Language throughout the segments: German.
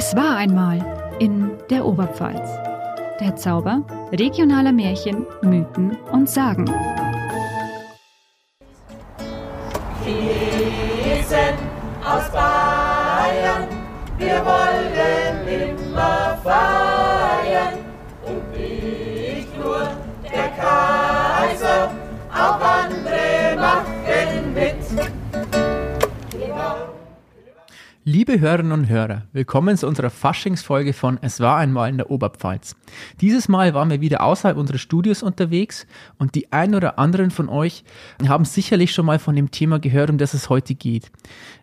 Es war einmal in der Oberpfalz. Der Zauber regionaler Märchen, Mythen und Sagen. Wir sind aus Bayern, wir wollen immer feiern. Liebe Hörerinnen und Hörer, willkommen zu unserer Faschingsfolge von Es war einmal in der Oberpfalz. Dieses Mal waren wir wieder außerhalb unseres Studios unterwegs und die ein oder anderen von euch haben sicherlich schon mal von dem Thema gehört, um das es heute geht.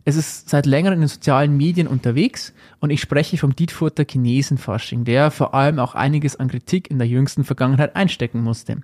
Es ist seit längerem in den sozialen Medien unterwegs und ich spreche vom Dietfurter Chinesenfasching, der vor allem auch einiges an Kritik in der jüngsten Vergangenheit einstecken musste.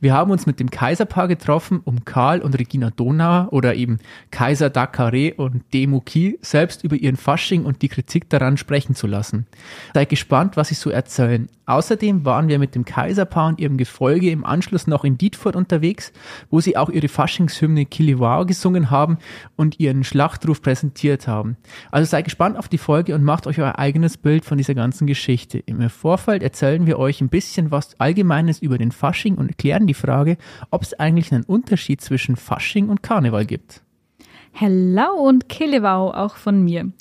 Wir haben uns mit dem Kaiserpaar getroffen, um Karl und Regina Donauer oder eben Kaiser Dakare und Demo Kiel selbst über ihren Fasching und die Kritik daran sprechen zu lassen. Seid gespannt, was sie so erzählen. Außerdem waren wir mit dem Kaiserpaar und ihrem Gefolge im Anschluss noch in Dietfurt unterwegs, wo sie auch ihre Faschingshymne Kiliwao gesungen haben und ihren Schlachtruf präsentiert haben. Also seid gespannt auf die Folge und macht euch euer eigenes Bild von dieser ganzen Geschichte. Im Vorfeld erzählen wir euch ein bisschen was Allgemeines über den Fasching und klären die Frage, ob es eigentlich einen Unterschied zwischen Fasching und Karneval gibt. Hello und Killewau auch von mir.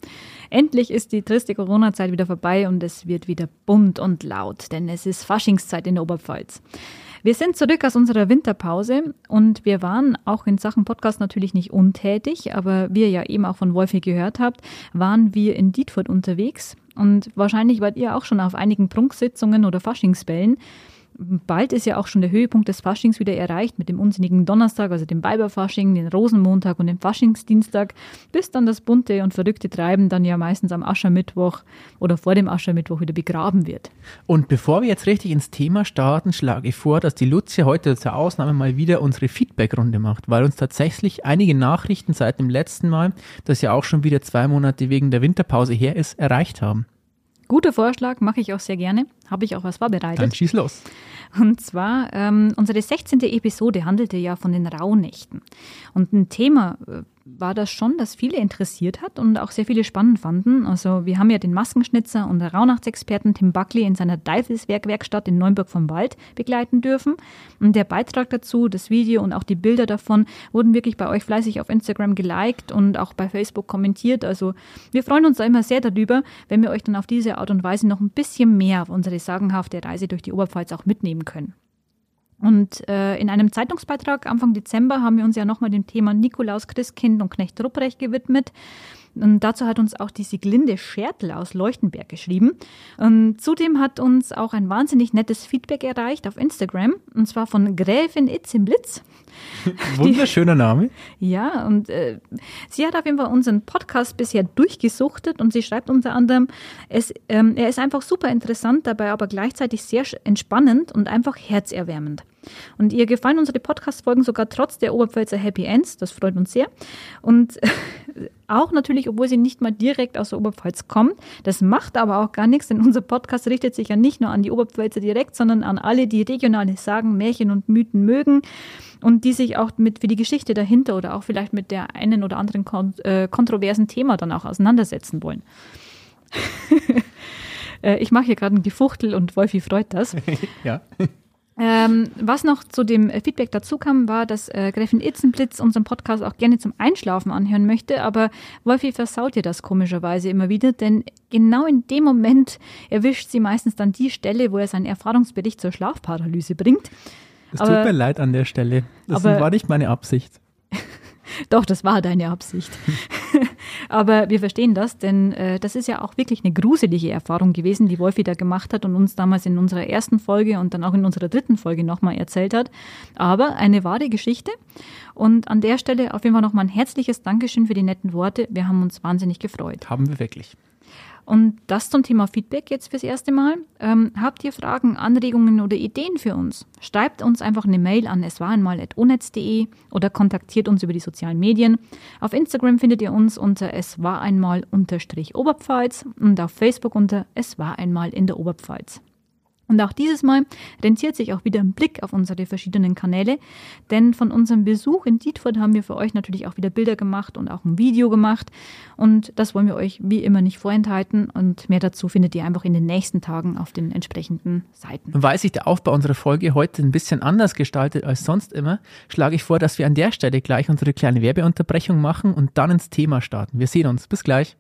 Endlich ist die triste Corona-Zeit wieder vorbei und es wird wieder bunt und laut, denn es ist Faschingszeit in der Oberpfalz. Wir sind zurück aus unserer Winterpause und wir waren auch in Sachen Podcast natürlich nicht untätig, aber wie ihr ja eben auch von Wolfi gehört habt, waren wir in Dietfurt unterwegs und wahrscheinlich wart ihr auch schon auf einigen Prunksitzungen oder Faschingsbällen bald ist ja auch schon der Höhepunkt des Faschings wieder erreicht mit dem unsinnigen Donnerstag, also dem Weiberfasching, den Rosenmontag und dem Faschingsdienstag, bis dann das bunte und verrückte Treiben dann ja meistens am Aschermittwoch oder vor dem Aschermittwoch wieder begraben wird. Und bevor wir jetzt richtig ins Thema starten, schlage ich vor, dass die Lucia heute zur Ausnahme mal wieder unsere Feedbackrunde macht, weil uns tatsächlich einige Nachrichten seit dem letzten Mal, das ja auch schon wieder zwei Monate wegen der Winterpause her ist, erreicht haben. Guter Vorschlag, mache ich auch sehr gerne. Habe ich auch was vorbereitet. Dann schieß los. Und zwar, ähm, unsere 16. Episode handelte ja von den Rauhnächten. Und ein Thema, äh, war das schon, das viele interessiert hat und auch sehr viele spannend fanden. Also wir haben ja den Maskenschnitzer und Rauhnachtsexperten Tim Buckley in seiner Teufelswerkwerkstatt in Neunburg vom Wald begleiten dürfen. Und der Beitrag dazu, das Video und auch die Bilder davon wurden wirklich bei euch fleißig auf Instagram geliked und auch bei Facebook kommentiert. Also wir freuen uns da immer sehr darüber, wenn wir euch dann auf diese Art und Weise noch ein bisschen mehr auf unsere sagenhafte Reise durch die Oberpfalz auch mitnehmen können. Und äh, in einem Zeitungsbeitrag Anfang Dezember haben wir uns ja nochmal dem Thema Nikolaus, Christkind und Knecht Rupprecht gewidmet. Und dazu hat uns auch die Siglinde Schertl aus Leuchtenberg geschrieben. Und zudem hat uns auch ein wahnsinnig nettes Feedback erreicht auf Instagram, und zwar von Gräfin Itzimblitz. Wunderschöner Name. Ja, und äh, sie hat auf jeden Fall unseren Podcast bisher durchgesuchtet und sie schreibt unter anderem, es, ähm, er ist einfach super interessant, dabei aber gleichzeitig sehr entspannend und einfach herzerwärmend. Und ihr gefallen unsere Podcast-Folgen sogar trotz der Oberpfälzer Happy Ends. Das freut uns sehr. Und auch natürlich, obwohl sie nicht mal direkt aus der Oberpfalz kommt. Das macht aber auch gar nichts, denn unser Podcast richtet sich ja nicht nur an die Oberpfälzer direkt, sondern an alle, die regionale Sagen, Märchen und Mythen mögen und die sich auch mit für die Geschichte dahinter oder auch vielleicht mit der einen oder anderen kon äh, kontroversen Thema dann auch auseinandersetzen wollen. Äh, ich mache hier gerade ein Gefuchtel und Wolfi freut das. ja. Ähm, was noch zu dem Feedback dazu kam, war, dass äh, Gräfin Itzenblitz unseren Podcast auch gerne zum Einschlafen anhören möchte, aber Wolfi versaut ihr das komischerweise immer wieder, denn genau in dem Moment erwischt sie meistens dann die Stelle, wo er seinen Erfahrungsbericht zur Schlafparalyse bringt. Es tut mir leid an der Stelle. Das aber, war nicht meine Absicht. Doch, das war deine Absicht. Aber wir verstehen das, denn äh, das ist ja auch wirklich eine gruselige Erfahrung gewesen, die Wolfi da gemacht hat und uns damals in unserer ersten Folge und dann auch in unserer dritten Folge nochmal erzählt hat. Aber eine wahre Geschichte. Und an der Stelle auf jeden Fall nochmal ein herzliches Dankeschön für die netten Worte. Wir haben uns wahnsinnig gefreut. Haben wir wirklich. Und das zum Thema Feedback jetzt fürs erste Mal. Ähm, habt ihr Fragen, Anregungen oder Ideen für uns? Schreibt uns einfach eine Mail an eswareinmal.onetz.de oder kontaktiert uns über die sozialen Medien. Auf Instagram findet ihr uns unter es war einmal unterstrich Oberpfalz und auf Facebook unter es war einmal in der Oberpfalz. Und auch dieses Mal rentiert sich auch wieder ein Blick auf unsere verschiedenen Kanäle, denn von unserem Besuch in Dietfurt haben wir für euch natürlich auch wieder Bilder gemacht und auch ein Video gemacht. Und das wollen wir euch wie immer nicht vorenthalten. Und mehr dazu findet ihr einfach in den nächsten Tagen auf den entsprechenden Seiten. Weil sich der Aufbau unserer Folge heute ein bisschen anders gestaltet als sonst immer, schlage ich vor, dass wir an der Stelle gleich unsere kleine Werbeunterbrechung machen und dann ins Thema starten. Wir sehen uns. Bis gleich.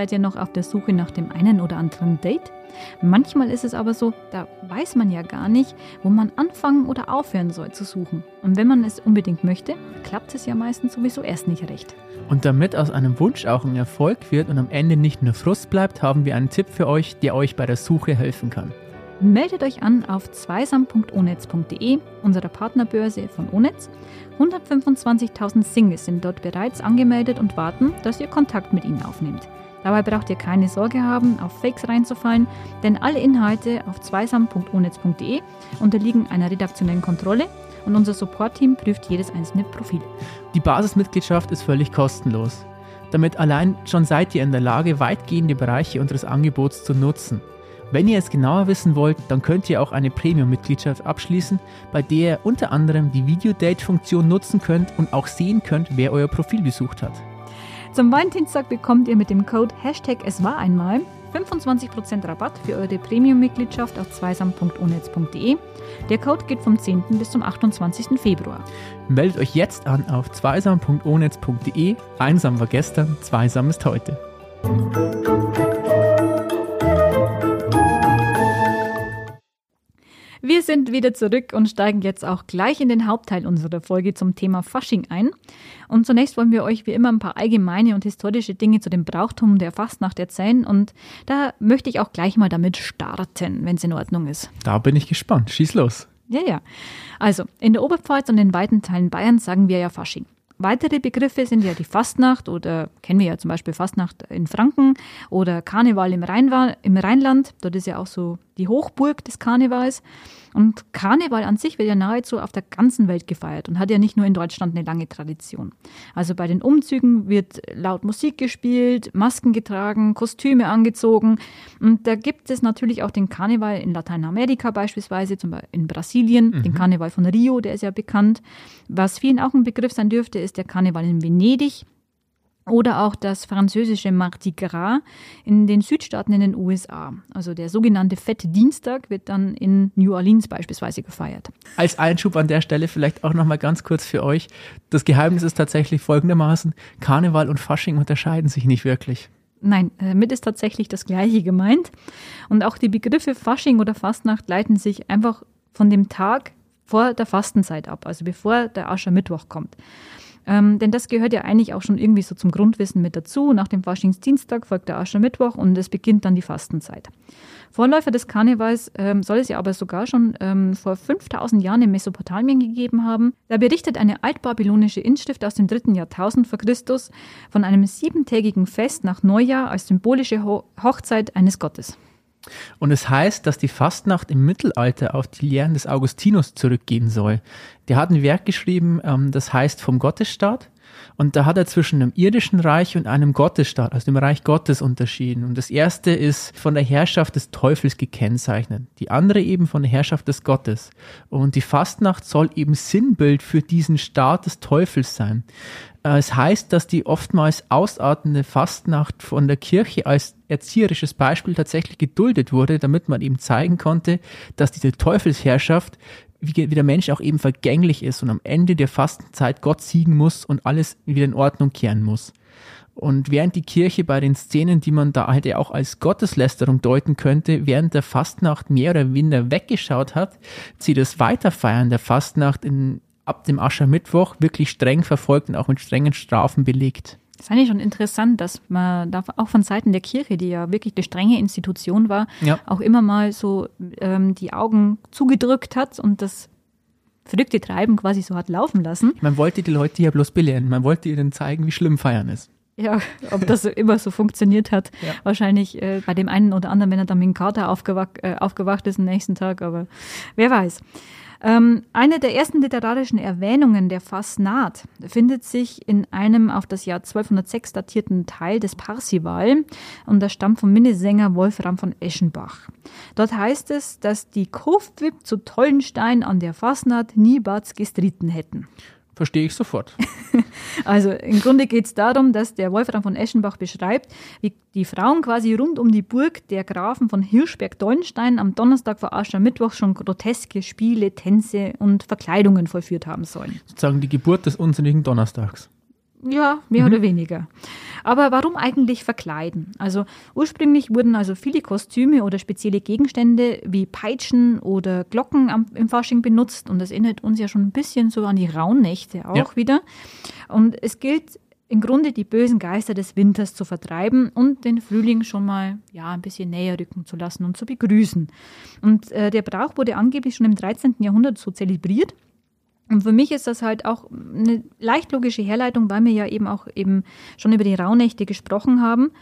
Seid ihr noch auf der Suche nach dem einen oder anderen Date? Manchmal ist es aber so, da weiß man ja gar nicht, wo man anfangen oder aufhören soll zu suchen. Und wenn man es unbedingt möchte, klappt es ja meistens sowieso erst nicht recht. Und damit aus einem Wunsch auch ein Erfolg wird und am Ende nicht nur Frust bleibt, haben wir einen Tipp für euch, der euch bei der Suche helfen kann. Meldet euch an auf zweisam.onetz.de, unserer Partnerbörse von Onetz. 125.000 Singles sind dort bereits angemeldet und warten, dass ihr Kontakt mit ihnen aufnehmt. Dabei braucht ihr keine Sorge haben, auf Fakes reinzufallen, denn alle Inhalte auf zweisam.onetz.de unterliegen einer redaktionellen Kontrolle und unser Support-Team prüft jedes einzelne Profil. Die Basismitgliedschaft ist völlig kostenlos. Damit allein schon seid ihr in der Lage, weitgehende Bereiche unseres Angebots zu nutzen. Wenn ihr es genauer wissen wollt, dann könnt ihr auch eine Premium-Mitgliedschaft abschließen, bei der ihr unter anderem die Video-Date-Funktion nutzen könnt und auch sehen könnt, wer euer Profil besucht hat. Zum Valentinstag bekommt ihr mit dem Code Hashtag es war einmal 25% Rabatt für eure Premium-Mitgliedschaft auf zweisam.onetz.de. Der Code geht vom 10. bis zum 28. Februar. Meldet euch jetzt an auf zweisam.onetz.de. Einsam war gestern, zweisam ist heute. Wir sind wieder zurück und steigen jetzt auch gleich in den Hauptteil unserer Folge zum Thema Fasching ein. Und zunächst wollen wir euch wie immer ein paar allgemeine und historische Dinge zu dem Brauchtum der Fastnacht erzählen. Und da möchte ich auch gleich mal damit starten, wenn es in Ordnung ist. Da bin ich gespannt. Schieß los. Ja, ja. Also, in der Oberpfalz und in weiten Teilen Bayerns sagen wir ja Fasching. Weitere Begriffe sind ja die Fastnacht oder kennen wir ja zum Beispiel Fastnacht in Franken oder Karneval im, Rheinwa im Rheinland. Dort ist ja auch so die Hochburg des Karnevals. Und Karneval an sich wird ja nahezu auf der ganzen Welt gefeiert und hat ja nicht nur in Deutschland eine lange Tradition. Also bei den Umzügen wird laut Musik gespielt, Masken getragen, Kostüme angezogen. Und da gibt es natürlich auch den Karneval in Lateinamerika beispielsweise, zum Beispiel in Brasilien, mhm. den Karneval von Rio, der ist ja bekannt. Was vielen auch ein Begriff sein dürfte, ist der Karneval in Venedig. Oder auch das französische Mardi Gras in den Südstaaten in den USA. Also der sogenannte Fette Dienstag wird dann in New Orleans beispielsweise gefeiert. Als Einschub an der Stelle vielleicht auch nochmal ganz kurz für euch. Das Geheimnis ist tatsächlich folgendermaßen, Karneval und Fasching unterscheiden sich nicht wirklich. Nein, damit ist tatsächlich das Gleiche gemeint. Und auch die Begriffe Fasching oder Fastnacht leiten sich einfach von dem Tag vor der Fastenzeit ab, also bevor der Aschermittwoch kommt. Ähm, denn das gehört ja eigentlich auch schon irgendwie so zum Grundwissen mit dazu. Nach dem Faschingsdienstag folgt der Aschermittwoch und es beginnt dann die Fastenzeit. Vorläufer des Karnevals ähm, soll es ja aber sogar schon ähm, vor 5000 Jahren in Mesopotamien gegeben haben. Da berichtet eine altbabylonische Inschrift aus dem dritten Jahrtausend vor Christus von einem siebentägigen Fest nach Neujahr als symbolische Ho Hochzeit eines Gottes. Und es heißt, dass die Fastnacht im Mittelalter auf die Lehren des Augustinus zurückgehen soll. Der hat ein Werk geschrieben, ähm, das heißt vom Gottesstaat. Und da hat er zwischen einem irdischen Reich und einem Gottesstaat, also dem Reich Gottes, unterschieden. Und das erste ist von der Herrschaft des Teufels gekennzeichnet, die andere eben von der Herrschaft des Gottes. Und die Fastnacht soll eben Sinnbild für diesen Staat des Teufels sein. Äh, es heißt, dass die oftmals ausartende Fastnacht von der Kirche als erzieherisches Beispiel tatsächlich geduldet wurde, damit man eben zeigen konnte, dass diese Teufelsherrschaft wie, wie der Mensch auch eben vergänglich ist und am Ende der Fastenzeit Gott siegen muss und alles wieder in Ordnung kehren muss. Und während die Kirche bei den Szenen, die man da halt ja auch als Gotteslästerung deuten könnte, während der Fastnacht mehr oder weniger weggeschaut hat, sie das Weiterfeiern der Fastnacht in, ab dem Aschermittwoch wirklich streng verfolgt und auch mit strengen Strafen belegt. Das ist eigentlich schon interessant, dass man da auch von Seiten der Kirche, die ja wirklich eine strenge Institution war, ja. auch immer mal so ähm, die Augen zugedrückt hat und das verrückte Treiben quasi so hat laufen lassen. Man wollte die Leute ja bloß belehren. Man wollte ihnen zeigen, wie schlimm Feiern ist. Ja, ob das immer so funktioniert hat. Ja. Wahrscheinlich äh, bei dem einen oder anderen, wenn er dann mit dem Kater aufgewacht, äh, aufgewacht ist am nächsten Tag, aber wer weiß. Ähm, eine der ersten literarischen Erwähnungen der Fasnacht findet sich in einem auf das Jahr 1206 datierten Teil des Parsival und das stammt vom Minnesänger Wolfram von Eschenbach. Dort heißt es, dass die Kofwip zu Tollenstein an der Fasnacht niemals gestritten hätten. Verstehe ich sofort. Also im Grunde geht es darum, dass der Wolfram von Eschenbach beschreibt, wie die Frauen quasi rund um die Burg der Grafen von Hirschberg-Dollenstein am Donnerstag vor Aschermittwoch schon groteske Spiele, Tänze und Verkleidungen vollführt haben sollen. Sozusagen die Geburt des unsinnigen Donnerstags. Ja, mehr oder weniger. Aber warum eigentlich verkleiden? Also ursprünglich wurden also viele Kostüme oder spezielle Gegenstände wie Peitschen oder Glocken am, im Fasching benutzt und das erinnert uns ja schon ein bisschen so an die Rauhnächte auch Ja. wieder. Und es gilt im Grunde die bösen Geister des Winters zu vertreiben und den Frühling schon mal ja ein bisschen näher rücken zu lassen und zu begrüßen. Und äh, der Brauch wurde angeblich schon im 13. Jahrhundert so zelebriert. Und für mich ist das halt auch eine leicht logische Herleitung, weil wir ja eben auch eben schon über die Rauhnächte gesprochen haben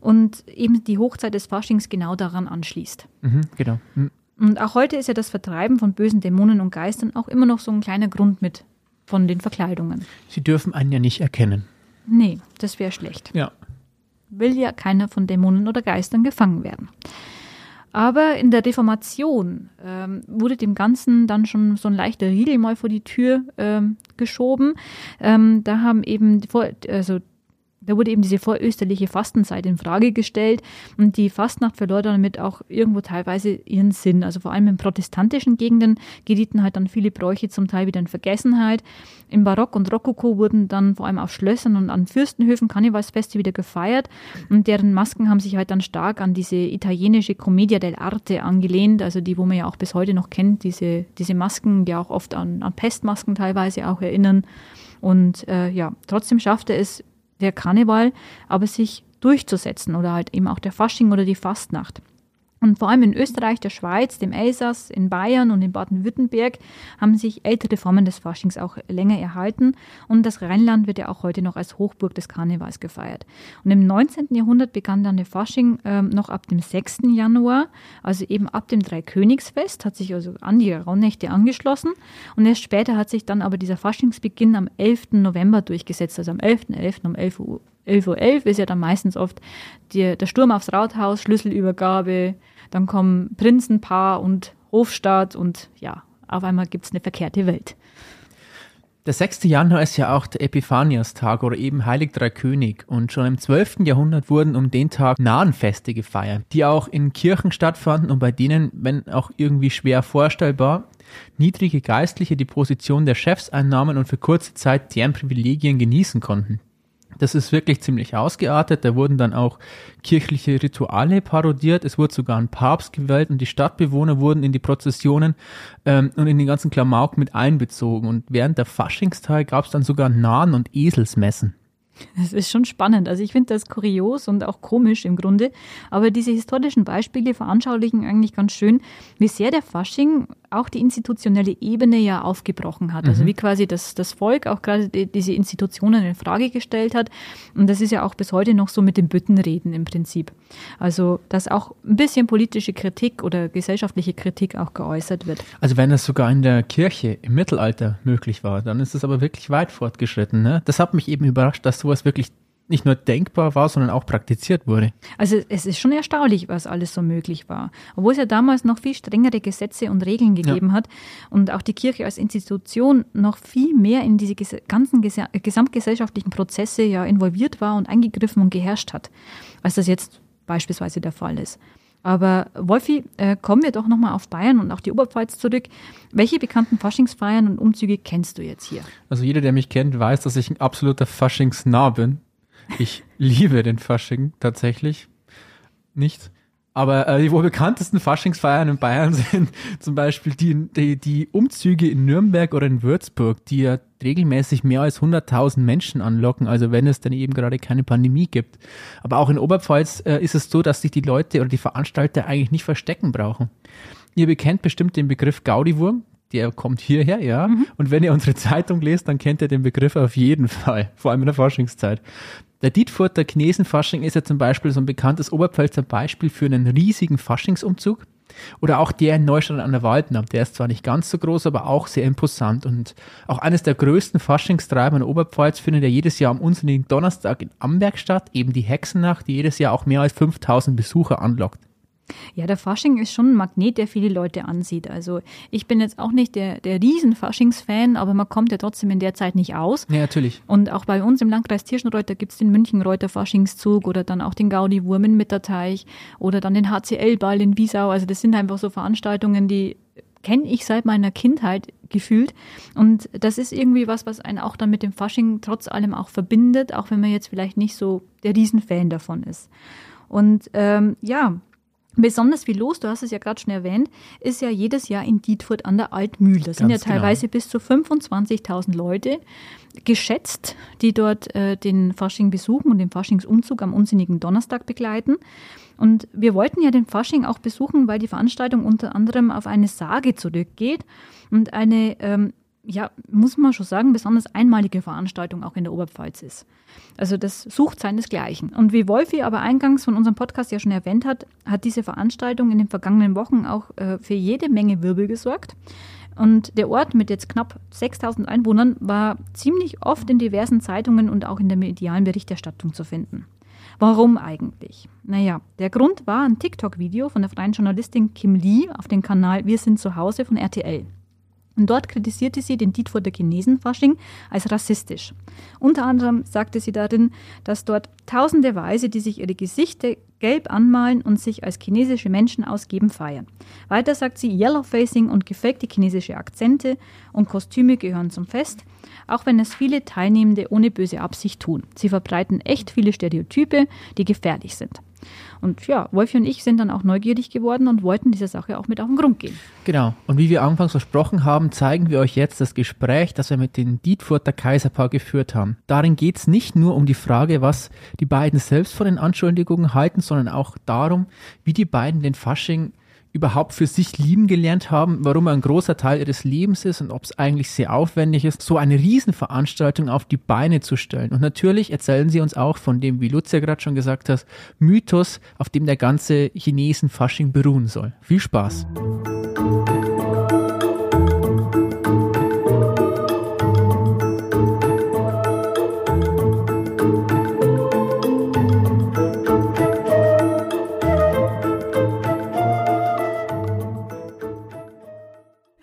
und eben die Hochzeit des Faschings genau daran anschließt. Mhm, genau. Mhm. Und auch heute ist ja das Vertreiben von bösen Dämonen und Geistern auch immer noch so ein kleiner Grund mit von den Verkleidungen. Sie dürfen einen ja nicht erkennen. Nee, das wäre schlecht. Ja. Will ja keiner von Dämonen oder Geistern gefangen werden. Aber in der Reformation ähm, wurde dem Ganzen dann schon so ein leichter Riegel mal vor die Tür ähm, geschoben. Ähm, da haben eben, die also da wurde eben diese vorösterliche Fastenzeit in Frage gestellt und die Fastnacht verlor damit auch irgendwo teilweise ihren Sinn. Also vor allem in protestantischen Gegenden gerieten halt dann viele Bräuche zum Teil wieder in Vergessenheit. Im Barock und Rokoko wurden dann vor allem auf Schlössern und an Fürstenhöfen Karnevalsfeste wieder gefeiert und deren Masken haben sich halt dann stark an diese italienische Commedia dell'arte angelehnt, also die, wo man ja auch bis heute noch kennt, diese, diese Masken, die auch oft an, an Pestmasken teilweise auch erinnern. Und äh, ja, trotzdem schaffte es der Karneval aber sich durchzusetzen oder halt eben auch der Fasching oder die Fastnacht. Und vor allem in Österreich, der Schweiz, dem Elsass, in Bayern und in Baden-Württemberg haben sich ältere Formen des Faschings auch länger erhalten. Und das Rheinland wird ja auch heute noch als Hochburg des Karnevals gefeiert. Und im 19. Jahrhundert begann dann der Fasching ähm, noch ab dem 6. Januar, also eben ab dem Dreikönigsfest, hat sich also an die Rauhnächte angeschlossen. Und erst später hat sich dann aber dieser Faschingsbeginn am 11. November durchgesetzt, also am 11.11. um 11 Uhr. 11.11 Uhr ist ja dann meistens oft die, der Sturm aufs Rathaus, Schlüsselübergabe, dann kommen Prinzenpaar und Hofstaat und ja, auf einmal gibt es eine verkehrte Welt. Der 6. Januar ist ja auch der Epiphaniastag oder eben Heilig Drei König. Und schon im 12. Jahrhundert wurden um den Tag Nahenfeste gefeiert, die auch in Kirchen stattfanden und bei denen, wenn auch irgendwie schwer vorstellbar, niedrige Geistliche die Position der Chefs einnahmen und für kurze Zeit deren Privilegien genießen konnten. Das ist wirklich ziemlich ausgeartet. Da wurden dann auch kirchliche Rituale parodiert. Es wurde sogar ein Papst gewählt und die Stadtbewohner wurden in die Prozessionen ähm, und in den ganzen Klamauk mit einbezogen. Und während der Faschingstag gab es dann sogar Nahen- und Eselsmessen. Das ist schon spannend. Also ich finde das kurios und auch komisch im Grunde. Aber diese historischen Beispiele veranschaulichen eigentlich ganz schön, wie sehr der Fasching auch die institutionelle Ebene ja aufgebrochen hat. Also wie quasi das, das Volk auch gerade die, diese Institutionen in Frage gestellt hat. Und das ist ja auch bis heute noch so mit dem Büttenreden im Prinzip. Also dass auch ein bisschen politische Kritik oder gesellschaftliche Kritik auch geäußert wird. Also wenn das sogar in der Kirche im Mittelalter möglich war, dann ist es aber wirklich weit fortgeschritten. Ne? Das hat mich eben überrascht, dass sowas wirklich nicht nur denkbar war, sondern auch praktiziert wurde. Also es ist schon erstaunlich, was alles so möglich war. Obwohl es ja damals noch viel strengere Gesetze und Regeln gegeben hat und auch die Kirche als Institution noch viel mehr in diese ganzen ges gesamtgesellschaftlichen Prozesse ja involviert war und eingegriffen und geherrscht hat, als das jetzt beispielsweise der Fall ist. Aber Wolfi, äh, kommen wir doch nochmal auf Bayern und auch die Oberpfalz zurück. Welche bekannten Faschingsfeiern und Umzüge kennst du jetzt hier? Also jeder, der mich kennt, weiß, dass ich ein absoluter Faschingsnah bin. Ich liebe den Fasching tatsächlich nicht. Aber äh, die wohl bekanntesten Faschingsfeiern in Bayern sind zum Beispiel die, die, die Umzüge in Nürnberg oder in Würzburg, die ja regelmäßig mehr als 100.000 Menschen anlocken, also wenn es dann eben gerade keine Pandemie gibt. Aber auch in Oberpfalz äh, ist es so, dass sich die Leute oder die Veranstalter eigentlich nicht verstecken brauchen. Ihr bekennt bestimmt den Begriff Gaudiwurm, der kommt hierher, ja. Und wenn ihr unsere Zeitung lest, dann kennt ihr den Begriff auf jeden Fall, vor allem in der Forschungszeit. Der Dietfurter Knesenfasching ist ja zum Beispiel so ein bekanntes Oberpfälzer Beispiel für einen riesigen Faschingsumzug. Oder auch der in Neustadt an der Waldner. Der ist zwar nicht ganz so groß, aber auch sehr imposant. Und auch eines der größten Faschingstreiber in Oberpfalz findet ja jedes Jahr am unsinnigen Donnerstag in Amberg statt, eben die Hexennacht, die jedes Jahr auch mehr als 5000 Besucher anlockt. Ja, der Fasching ist schon ein Magnet, der viele Leute ansieht. Also ich bin jetzt auch nicht der, der Riesen-Faschingsfan, aber man kommt ja trotzdem in der Zeit nicht aus. Ja, natürlich. Und auch bei uns im Landkreis Tirschenreuth, da gibt es den Münchenreuther Faschingszug oder dann auch den Gaudi-Wurm in Mitterteich oder dann den HCL-Ball in Wiesau. Also das sind einfach so Veranstaltungen, die kenne ich seit meiner Kindheit gefühlt. Und das ist irgendwie was, was einen auch dann mit dem Fasching trotz allem auch verbindet, auch wenn man jetzt vielleicht nicht so der Riesenfan davon ist. Und ähm, ja, Besonders viel los, du hast es ja gerade schon erwähnt, ist ja jedes Jahr in Dietfurt an der Altmühl. Da sind ja genau. teilweise bis zu 25.000 Leute geschätzt, die dort äh, den Fasching besuchen und den Faschingsumzug am unsinnigen Donnerstag begleiten. Und wir wollten ja den Fasching auch besuchen, weil die Veranstaltung unter anderem auf eine Sage zurückgeht und eine ähm, ja, muss man schon sagen, besonders einmalige Veranstaltung auch in der Oberpfalz ist. Also das sucht seinesgleichen. Und wie Wolfi aber eingangs von unserem Podcast ja schon erwähnt hat, hat diese Veranstaltung in den vergangenen Wochen auch äh, für jede Menge Wirbel gesorgt. Und der Ort mit jetzt knapp 6000 Einwohnern war ziemlich oft in diversen Zeitungen und auch in der medialen Berichterstattung zu finden. Warum eigentlich? Naja, der Grund war ein TikTok-Video von der freien Journalistin Kim Lee auf dem Kanal Wir sind zu Hause von RTL. Und dort kritisierte sie den Dietfurter Chinesenfasching als rassistisch. Unter anderem sagte sie darin, dass dort tausende Weise, die sich ihre Gesichter gelb anmalen und sich als chinesische Menschen ausgeben, feiern. Weiter sagt sie, Yellowfacing und gefakte chinesische Akzente und Kostüme gehören zum Fest, auch wenn es viele Teilnehmende ohne böse Absicht tun. Sie verbreiten echt viele Stereotype, die gefährlich sind. Und ja, Wolfi und ich sind dann auch neugierig geworden und wollten dieser Sache auch mit auf den Grund gehen. Genau. Und wie wir anfangs versprochen haben, zeigen wir euch jetzt das Gespräch, das wir mit dem Dietfurter Kaiserpaar geführt haben. Darin geht es nicht nur um die Frage, was die beiden selbst von den Anschuldigungen halten, sondern auch darum, wie die beiden den Fasching überhaupt für sich lieben gelernt haben, warum er ein großer Teil ihres Lebens ist und ob es eigentlich sehr aufwendig ist, so eine Riesenveranstaltung auf die Beine zu stellen. Und natürlich erzählen sie uns auch von dem, wie Lutz ja gerade schon gesagt hat, Mythos, auf dem der ganze Chinesen-Fasching beruhen soll. Viel Spaß!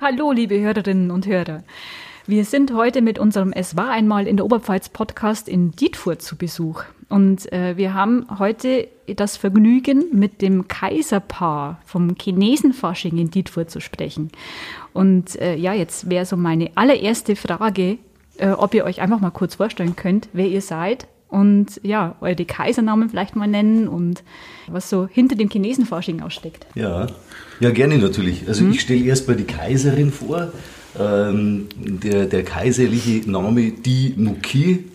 Hallo, liebe Hörerinnen und Hörer. Wir sind heute mit unserem Es war einmal in der Oberpfalz Podcast in Dietfurt zu Besuch. Und äh, wir haben heute das Vergnügen, mit dem Kaiserpaar vom Chinesenfasching in Dietfurt zu sprechen. Und äh, ja, jetzt wäre so meine allererste Frage, äh, ob ihr euch einfach mal kurz vorstellen könnt, wer ihr seid und ja, eure Kaisernamen vielleicht mal nennen und was so hinter dem Chinesenfasching aussteckt. Ja, ja gerne natürlich. Also ich stelle erstmal die Kaiserin vor. Ähm, der, der kaiserliche Name Di Muki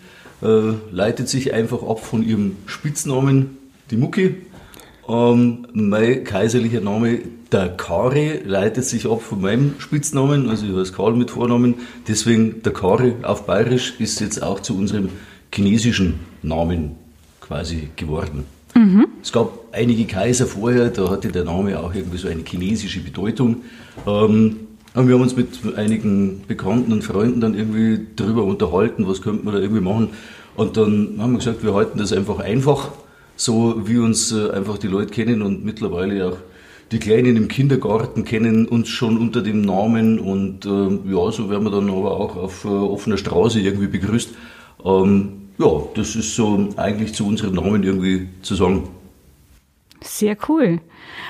äh, leitet sich einfach ab von ihrem Spitznamen Di Muki. Ähm, mein kaiserlicher Name der Kari leitet sich ab von meinem Spitznamen, also ich heiße Karl mit Vornamen. Deswegen der Kari auf Bayerisch ist jetzt auch zu unserem chinesischen Namen quasi geworden. Es gab einige Kaiser vorher, da hatte der Name auch irgendwie so eine chinesische Bedeutung. Ähm, und wir haben uns mit einigen Bekannten und Freunden dann irgendwie darüber unterhalten, was könnte man da irgendwie machen. Und dann haben wir gesagt, wir halten das einfach einfach, so wie uns äh, einfach die Leute kennen und mittlerweile auch die Kleinen im Kindergarten kennen uns schon unter dem Namen und ähm, ja, so werden wir dann aber auch auf äh, offener Straße irgendwie begrüßt. Ähm, ja, das ist so eigentlich zu unserem Namen irgendwie zu sagen. Sehr cool.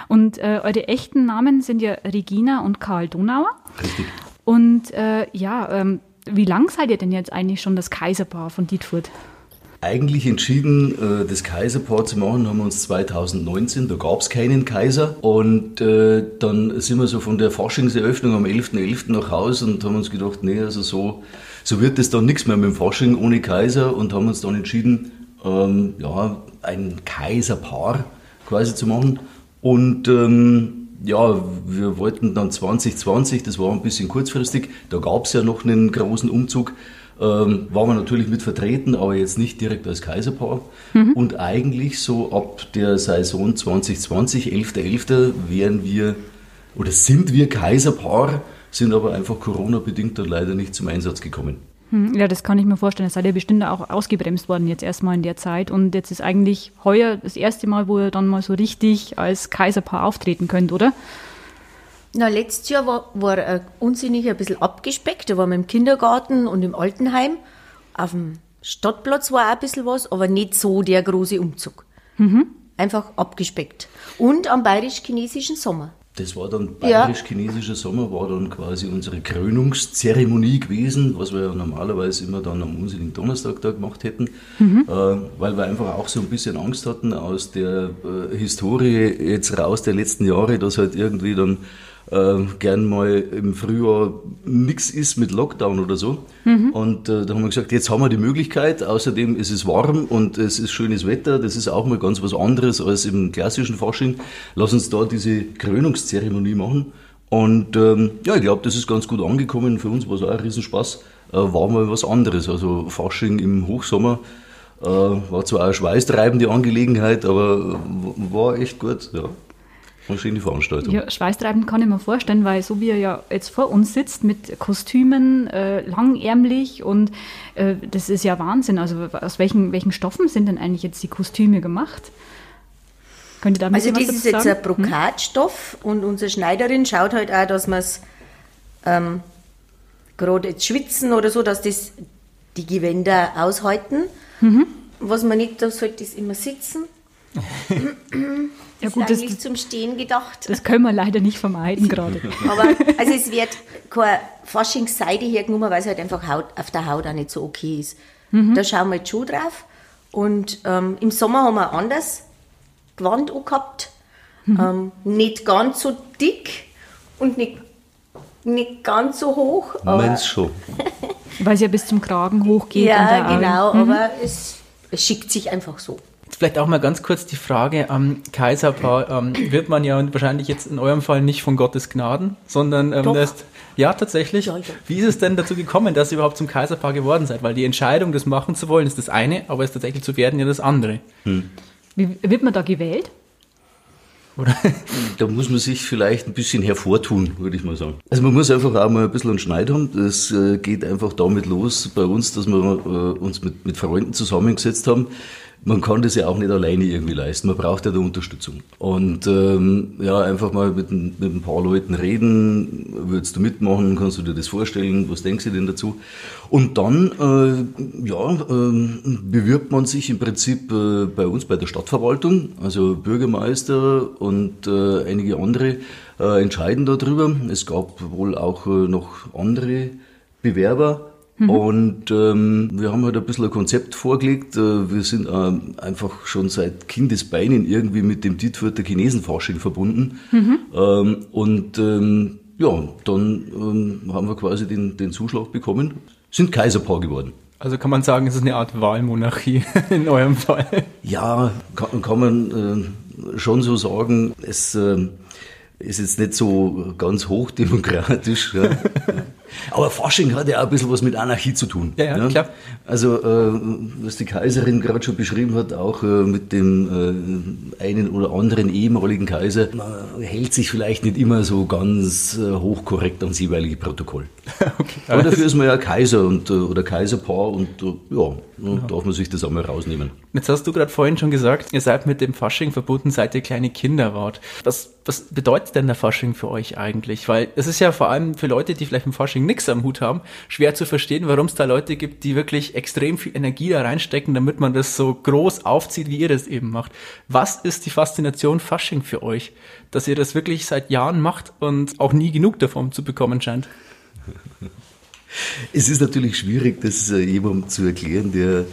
Und äh, eure echten Namen sind ja Regina und Karl Donauer. Richtig. Und äh, ja, ähm, wie lang seid ihr denn jetzt eigentlich schon das Kaiserpaar von Dietfurt? Eigentlich entschieden, äh, das Kaiserpaar zu machen, haben wir uns 2019, da gab es keinen Kaiser. Und äh, dann sind wir so von der Faschingseröffnung am 11.11. nach Hause und haben uns gedacht, nee, also so, so wird es dann nichts mehr mit dem Fasching ohne Kaiser und haben uns dann entschieden, ähm, ja, ein Kaiserpaar quasi zu machen. Und ähm, ja, wir wollten dann 2020, das war ein bisschen kurzfristig, da gab es ja noch einen großen Umzug, ähm, waren wir natürlich mit vertreten, aber jetzt nicht direkt als Kaiserpaar. Und eigentlich so ab der Saison 2020, 11.11., wären wir oder sind wir Kaiserpaar, sind aber einfach Corona-bedingt dann leider nicht zum Einsatz gekommen. Hm, Ja, das kann ich mir vorstellen. Es seid ja bestimmt auch ausgebremst worden jetzt erstmal in der Zeit. Und jetzt ist eigentlich heuer das erste Mal, wo ihr dann mal so richtig als Kaiserpaar auftreten könnt, oder? Na, letztes Jahr war, war äh, unsinnig ein bisschen abgespeckt. Da waren wir im Kindergarten und im Altenheim. Auf dem Stadtplatz war auch ein bisschen was, aber nicht so der große Umzug. Einfach abgespeckt. Und am bayerisch-chinesischen Sommer. Das war dann bayerisch-chinesischer Sommer, war dann quasi unsere Krönungszeremonie gewesen, was wir ja normalerweise immer dann am unsinnigen Donnerstag da gemacht hätten, äh, weil wir einfach auch so ein bisschen Angst hatten aus der äh, Historie jetzt raus der letzten Jahre, dass halt irgendwie dann äh, gern mal im Frühjahr nichts ist mit Lockdown oder so. Und äh, da haben wir gesagt, jetzt haben wir die Möglichkeit. Außerdem ist es warm und es ist schönes Wetter. Das ist auch mal ganz was anderes als im klassischen Fasching. Lass uns da diese Krönungszeremonie machen. Und ähm, ja, ich glaube, das ist ganz gut angekommen. Für uns war es auch ein Riesenspaß. Äh, war mal was anderes. Also Fasching im Hochsommer äh, war zwar eine schweißtreibende Angelegenheit, aber war echt gut. Ja. War eine schöne Veranstaltung. Ja, schweißtreibend kann ich mir vorstellen, weil so wie er ja jetzt vor uns sitzt mit Kostümen, äh, langärmlich und äh, das ist ja Wahnsinn. Also aus welchen, welchen Stoffen sind denn eigentlich jetzt die Kostüme gemacht? Könnt ihr da Also das ist jetzt ein sagen? Brokatstoff und unsere Schneiderin schaut halt auch, dass wir es ähm, gerade jetzt schwitzen oder so, dass das die Gewänder aushalten. Mhm. Was man nicht, da sollte es immer sitzen. Ja ist gut, das, eigentlich zum Stehen gedacht. das können wir leider nicht vermeiden gerade. Aber also es wird keine Faschingsseide hergenommen, weil es halt einfach Haut, auf der Haut auch nicht so okay ist. Da schauen wir jetzt schon drauf. Und ähm, im Sommer haben wir anders Gewand angehabt. Ähm, nicht ganz so dick und nicht, nicht ganz so hoch. aber- Meins schon. Weil es ja bis zum Kragen hochgeht. ja, genau, aber es, es schickt sich einfach so. Vielleicht auch mal ganz kurz die Frage am Kaiserpaar. Ähm, wird man ja wahrscheinlich jetzt in eurem Fall nicht von Gottes Gnaden, sondern ähm, Doch. das, ja, tatsächlich. Ja, ja. Wie ist es denn dazu gekommen, dass ihr überhaupt zum Kaiserpaar geworden seid? Weil die Entscheidung, das machen zu wollen, ist das eine, aber es tatsächlich zu werden ja das andere. Wie wird man da gewählt? Da muss man sich vielleicht ein bisschen hervortun, würde ich mal sagen. Also man muss einfach auch mal ein bisschen einen Schneid haben. Das äh, geht einfach damit los bei uns, dass wir äh, uns mit, mit Freunden zusammengesetzt haben. Man kann das ja auch nicht alleine irgendwie leisten. Man braucht ja da Unterstützung. Und ähm, ja, einfach mal mit, ein- mit ein paar Leuten reden. Würdest du mitmachen? Kannst du dir das vorstellen? Was denkst du denn dazu? Und dann äh, ja, ähm, bewirbt man sich im Prinzip äh, bei uns bei der Stadtverwaltung, also Bürgermeister und äh, einige andere äh, entscheiden darüber. Es gab wohl auch äh, noch andere Bewerber. Und ähm, wir haben halt ein bisschen ein Konzept vorgelegt. Äh, wir sind äh, einfach schon seit Kindesbeinen irgendwie mit dem Dietfurter Chinesenfasching verbunden. Ähm, und ähm, ja, dann ähm, haben wir quasi den, den Zuschlag bekommen, sind Kaiserpaar geworden. Also kann man sagen, es ist eine Art Wahlmonarchie in eurem Fall. Ja, kann, kann man äh, schon so sagen. Es äh, ist jetzt nicht so ganz hochdemokratisch. Ja. Aber Fasching hat ja auch ein bisschen was mit Anarchie zu tun. Ja, ja, klar. Also, äh, was die Kaiserin gerade schon beschrieben hat, auch äh, mit dem äh, einen oder anderen ehemaligen Kaiser, man hält sich vielleicht nicht immer so ganz äh, hochkorrekt ans jeweilige Protokoll. Aber dafür ist man ja Kaiser und, äh, oder Kaiserpaar und äh, ja, dann darf man sich das auch mal rausnehmen. Jetzt hast du gerade vorhin schon gesagt, ihr seid mit dem Fasching verbunden, seit ihr kleine Kinder wart. Was, was bedeutet denn der Fasching für euch eigentlich? Weil es ist ja vor allem für Leute, die vielleicht mit Fasching nichts am Hut haben, schwer zu verstehen, warum es da Leute gibt, die wirklich extrem viel Energie da reinstecken, damit man das so groß aufzieht, wie ihr das eben macht. Was ist die Faszination Fasching für euch, dass ihr das wirklich seit Jahren macht und auch nie genug davon zu bekommen scheint? Es ist natürlich schwierig, das äh, jemandem zu erklären, der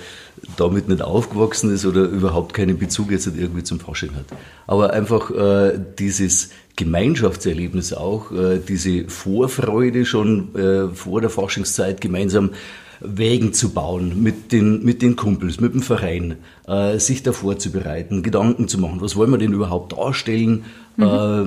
damit nicht aufgewachsen ist oder überhaupt keinen Bezug jetzt irgendwie zum Fasching hat. Aber einfach äh, dieses Gemeinschaftserlebnis auch, äh, diese Vorfreude schon äh, vor der Faschingszeit gemeinsam Wägen zu bauen mit den, mit den Kumpels, mit dem Verein, äh, sich da vorzubereiten, Gedanken zu machen, was wollen wir denn überhaupt darstellen, äh,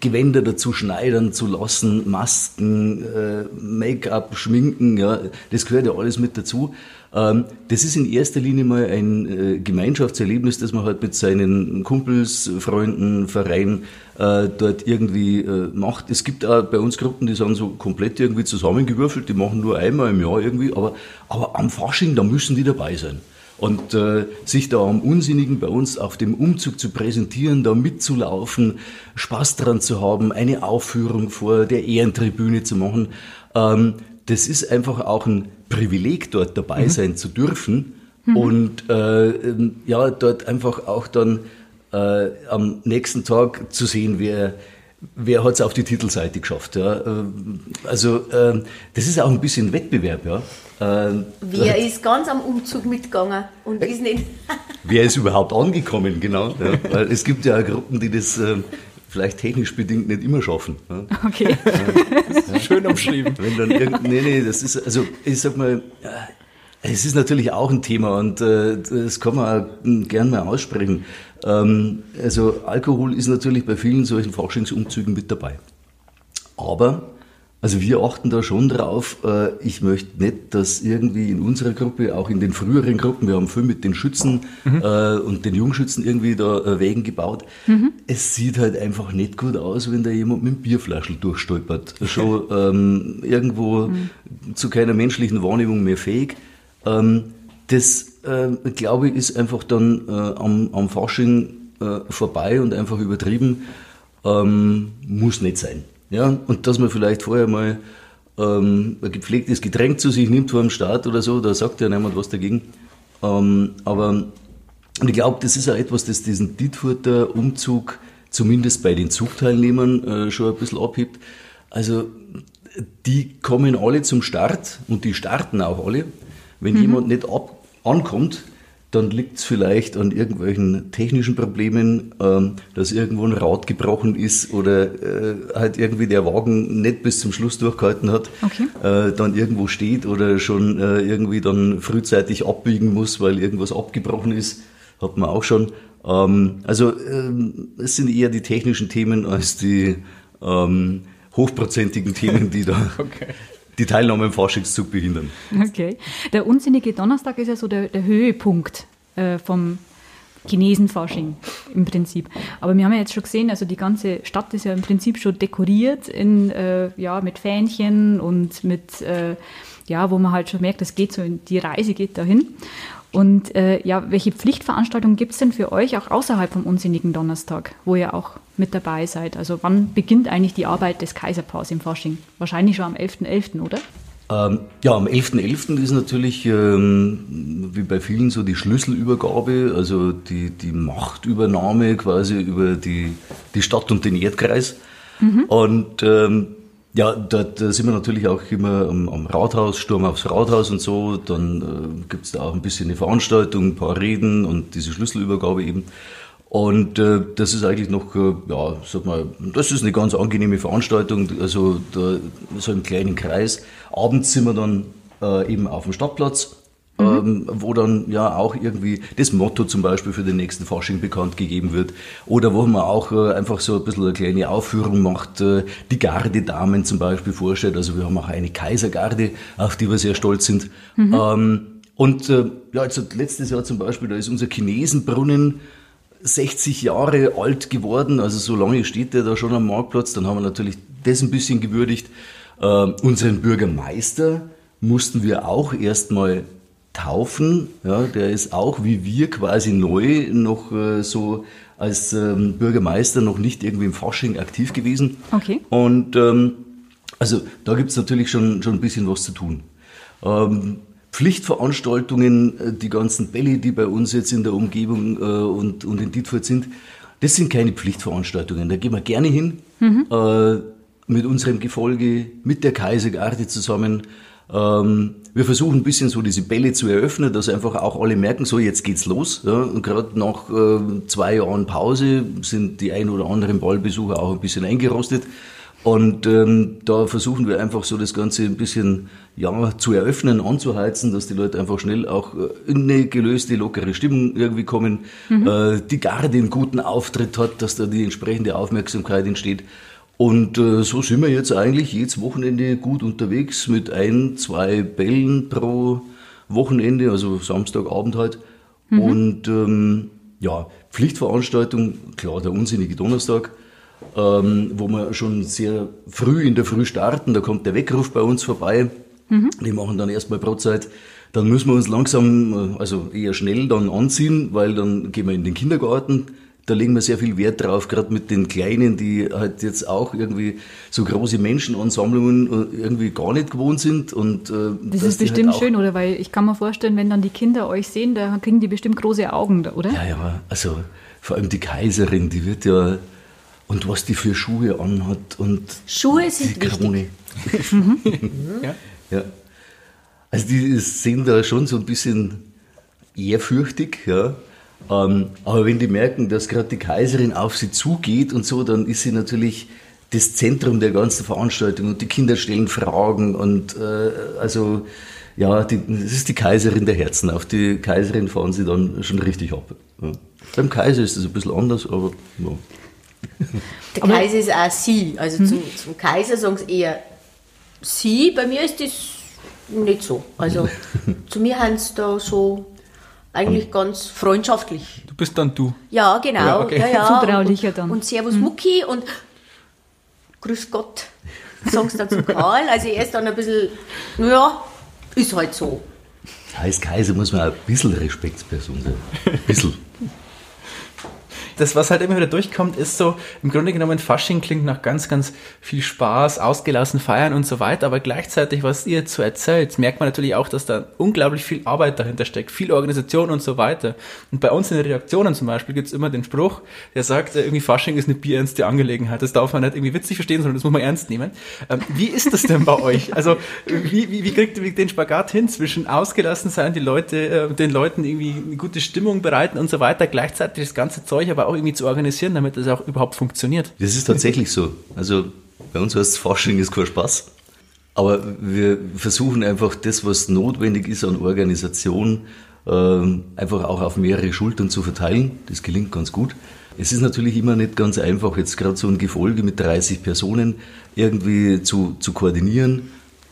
Gewänder dazu schneidern zu lassen, Masken, äh, Make-up, Schminken, ja, das gehört ja alles mit dazu. Ähm, das ist in erster Linie mal ein äh, Gemeinschaftserlebnis, das man halt mit seinen Kumpels, Freunden, Vereinen äh, dort irgendwie äh, macht. Es gibt auch bei uns Gruppen, die sind so komplett irgendwie zusammengewürfelt, die machen nur einmal im Jahr irgendwie, aber, aber am Fasching, da müssen die dabei sein. Und äh, sich da am Unsinnigen bei uns auf dem Umzug zu präsentieren, da mitzulaufen, Spaß dran zu haben, eine Aufführung vor der Ehrentribüne zu machen, ähm, das ist einfach auch ein Privileg, dort dabei mhm. sein zu dürfen. Mhm. Und äh, ähm, ja, dort einfach auch dann äh, am nächsten Tag zu sehen, wer, wer hat es auf die Titelseite geschafft. Ja? Äh, also äh, das ist auch ein bisschen Wettbewerb. Ja? Äh, wer ist ganz am Umzug mitgegangen und ist nicht... wer ist überhaupt angekommen, genau. Ja? Weil es gibt ja auch Gruppen, die das äh, vielleicht technisch bedingt nicht immer schaffen. Ja? Okay. Ja, Schön umschrieben. Wenn dann irgend, nee, nee, das ist, also ich sag mal, es ist natürlich auch ein Thema und äh, das kann man auch gern mal aussprechen. Ähm, also Alkohol ist natürlich bei vielen solchen Forschungsumzügen mit dabei. Aber also wir achten da schon drauf. Äh, ich möchte nicht, dass irgendwie in unserer Gruppe, auch in den früheren Gruppen, wir haben viel mit den Schützen mhm. äh, und den Jungschützen irgendwie da äh, Wegen gebaut. Mhm. Es sieht halt einfach nicht gut aus, wenn da jemand mit einem Bierflaschel durchstolpert. Schon ähm, irgendwo mhm. zu keiner menschlichen Wahrnehmung mehr fähig. Ähm, das, äh, glaube ich, ist einfach dann äh, am, am Fasching äh, vorbei und einfach übertrieben. Ähm, muss nicht sein. Ja, und dass man vielleicht vorher mal ähm, ein gepflegtes Getränk zu sich nimmt vor dem Start oder so, da sagt ja niemand was dagegen. Ähm, aber ich glaube, das ist auch etwas, das diesen Dietfurter Umzug zumindest bei den Zugteilnehmern äh, schon ein bisschen abhebt. Also die kommen alle zum Start und die starten auch alle. Wenn mhm. jemand nicht ab ankommt, dann liegt es vielleicht an irgendwelchen technischen Problemen, ähm, dass irgendwo ein Rad gebrochen ist oder äh, halt irgendwie der Wagen nicht bis zum Schluss durchgehalten hat, okay. äh, dann irgendwo steht oder schon äh, irgendwie dann frühzeitig abbiegen muss, weil irgendwas abgebrochen ist, hat man auch schon. Ähm, also ähm, es sind eher die technischen Themen als die ähm, hochprozentigen Themen, die da okay die Teilnahme im Faschingszug behindern. Okay. Der unsinnige Donnerstag ist ja so der, der Höhepunkt äh, vom Chinesenfasching im Prinzip. Aber wir haben ja jetzt schon gesehen, also die ganze Stadt ist ja im Prinzip schon dekoriert in, äh, ja, mit Fähnchen und mit, äh, ja, wo man halt schon merkt, es geht so, die Reise geht dahin. Und äh, ja, welche Pflichtveranstaltungen gibt es denn für euch auch außerhalb vom unsinnigen Donnerstag, wo ihr auch mit dabei seid? Also wann beginnt eigentlich die Arbeit des Kaiserpaars im Fasching? Wahrscheinlich schon am 11.11., .11., oder? Ähm, ja, am 11.11. .11. ist natürlich ähm, wie bei vielen so die Schlüsselübergabe, also die, die Machtübernahme quasi über die, die Stadt und den Erdkreis. Mhm. Und ähm, ja, da, da sind wir natürlich auch immer am, am Rathaus, Sturm aufs Rathaus und so. Dann äh, gibt es da auch ein bisschen eine Veranstaltung, ein paar Reden und diese Schlüsselübergabe eben. Und äh, das ist eigentlich noch, äh, ja, sag mal, das ist eine ganz angenehme Veranstaltung, also da, so im kleinen Kreis. Abends sind wir dann äh, eben auf dem Stadtplatz Mhm. Ähm, wo dann ja auch irgendwie das Motto zum Beispiel für den nächsten Fasching bekannt gegeben wird. Oder wo man auch äh, einfach so ein bisschen eine kleine Aufführung macht, äh, die Gardedamen zum Beispiel vorstellt. Also wir haben auch eine Kaisergarde, auf die wir sehr stolz sind. Mhm. Ähm, und äh, ja, also letztes Jahr zum Beispiel, da ist unser Chinesenbrunnen 60 Jahre alt geworden, also so lange steht der da schon am Marktplatz. Dann haben wir natürlich das ein bisschen gewürdigt. Äh, unseren Bürgermeister mussten wir auch erstmal taufen. Ja, der ist auch wie wir quasi neu noch äh, so als ähm, Bürgermeister noch nicht irgendwie im Fasching aktiv gewesen. Okay. Und ähm, also da gibt es natürlich schon, schon ein bisschen was zu tun. Ähm, Pflichtveranstaltungen, äh, die ganzen Bälle, die bei uns jetzt in der Umgebung äh, und, und in Dietfurt sind, das sind keine Pflichtveranstaltungen. Da gehen wir gerne hin, mhm. äh, mit unserem Gefolge, mit der Kaisergarde zusammen. Ähm, wir versuchen ein bisschen so diese Bälle zu eröffnen, dass einfach auch alle merken, so jetzt geht's los. Ja. Und gerade nach äh, zwei Jahren Pause sind die ein oder anderen Ballbesucher auch ein bisschen eingerostet. Und ähm, da versuchen wir einfach so das Ganze ein bisschen ja, zu eröffnen, anzuheizen, dass die Leute einfach schnell auch äh, in eine gelöste, lockere Stimmung irgendwie kommen. Äh, die Garde einen guten Auftritt hat, dass da die entsprechende Aufmerksamkeit entsteht. Und äh, so sind wir jetzt eigentlich jedes Wochenende gut unterwegs mit ein, zwei Bällen pro Wochenende, also Samstagabend halt. Und ähm, ja, Pflichtveranstaltung, klar, der unsinnige Donnerstag, ähm, wo wir schon sehr früh in der Früh starten. Da kommt der Weckruf bei uns vorbei. Die machen dann erstmal Brotzeit. Dann müssen wir uns langsam, äh, also eher schnell dann anziehen, weil dann gehen wir in den Kindergarten. Da legen wir sehr viel Wert drauf, gerade mit den Kleinen, die halt jetzt auch irgendwie so große Menschenansammlungen äh, irgendwie gar nicht gewohnt sind. Und, äh, Das ist halt bestimmt auch- schön, oder? Weil ich kann mir vorstellen, wenn dann die Kinder euch sehen, da kriegen die bestimmt große Augen, oder? Ja, ja, also vor allem die Kaiserin, die wird ja, und was die für Schuhe anhat und Schuhe sind die wichtig. Krone. Ja. Ja. Also die sind da schon so ein bisschen ehrfürchtig, ja. Ähm, aber wenn die merken, dass gerade die Kaiserin auf sie zugeht und so, dann ist sie natürlich das Zentrum der ganzen Veranstaltung und die Kinder stellen Fragen und äh, also ja, die, das ist die Kaiserin der Herzen. Auf die Kaiserin fahren sie dann schon richtig ab. Ja. Beim Kaiser ist das ein bisschen anders, aber ja. Der Kaiser ist auch sie. Also zum, zum Kaiser sagen sie eher sie. Bei mir ist das nicht so. Also zu mir haben sie da so eigentlich ganz freundschaftlich. Du bist dann du. Ja, genau. Ja, okay. Ja, ja. Zutraulicher und, dann. Und Servus Mucki und Grüß Gott. Sagen sie dann zum Karl. Also er ist dann ein bisschen, ja, ist halt so. Als Kaiser muss man auch ein bisschen Respektsperson sein. Ein bisschen. Das, was halt immer wieder durchkommt, ist so, im Grunde genommen, Fasching klingt nach ganz, ganz viel Spaß, ausgelassen feiern und so weiter, aber gleichzeitig, was ihr jetzt so erzählt, merkt man natürlich auch, dass da unglaublich viel Arbeit dahinter steckt, viel Organisation und so weiter. Und bei uns in den Redaktionen zum Beispiel gibt's immer den Spruch, der sagt, äh, irgendwie Fasching ist eine bierernste Angelegenheit. Das darf man nicht irgendwie witzig verstehen, sondern das muss man ernst nehmen. Ähm, wie ist das denn bei euch? Also, wie, wie, wie kriegt ihr den Spagat hin zwischen ausgelassen sein, die Leute, äh, den Leuten irgendwie eine gute Stimmung bereiten und so weiter, gleichzeitig das ganze Zeug aber auch irgendwie zu organisieren, damit das auch überhaupt funktioniert? Das ist tatsächlich so. Also bei uns heißt es Fasching ist kein Spaß. Aber wir versuchen einfach das, was notwendig ist an Organisation, ähm, einfach auch auf mehrere Schultern zu verteilen. Das gelingt ganz gut. Es ist natürlich immer nicht ganz einfach, jetzt gerade so ein Gefolge mit 30 Personen irgendwie zu, zu koordinieren.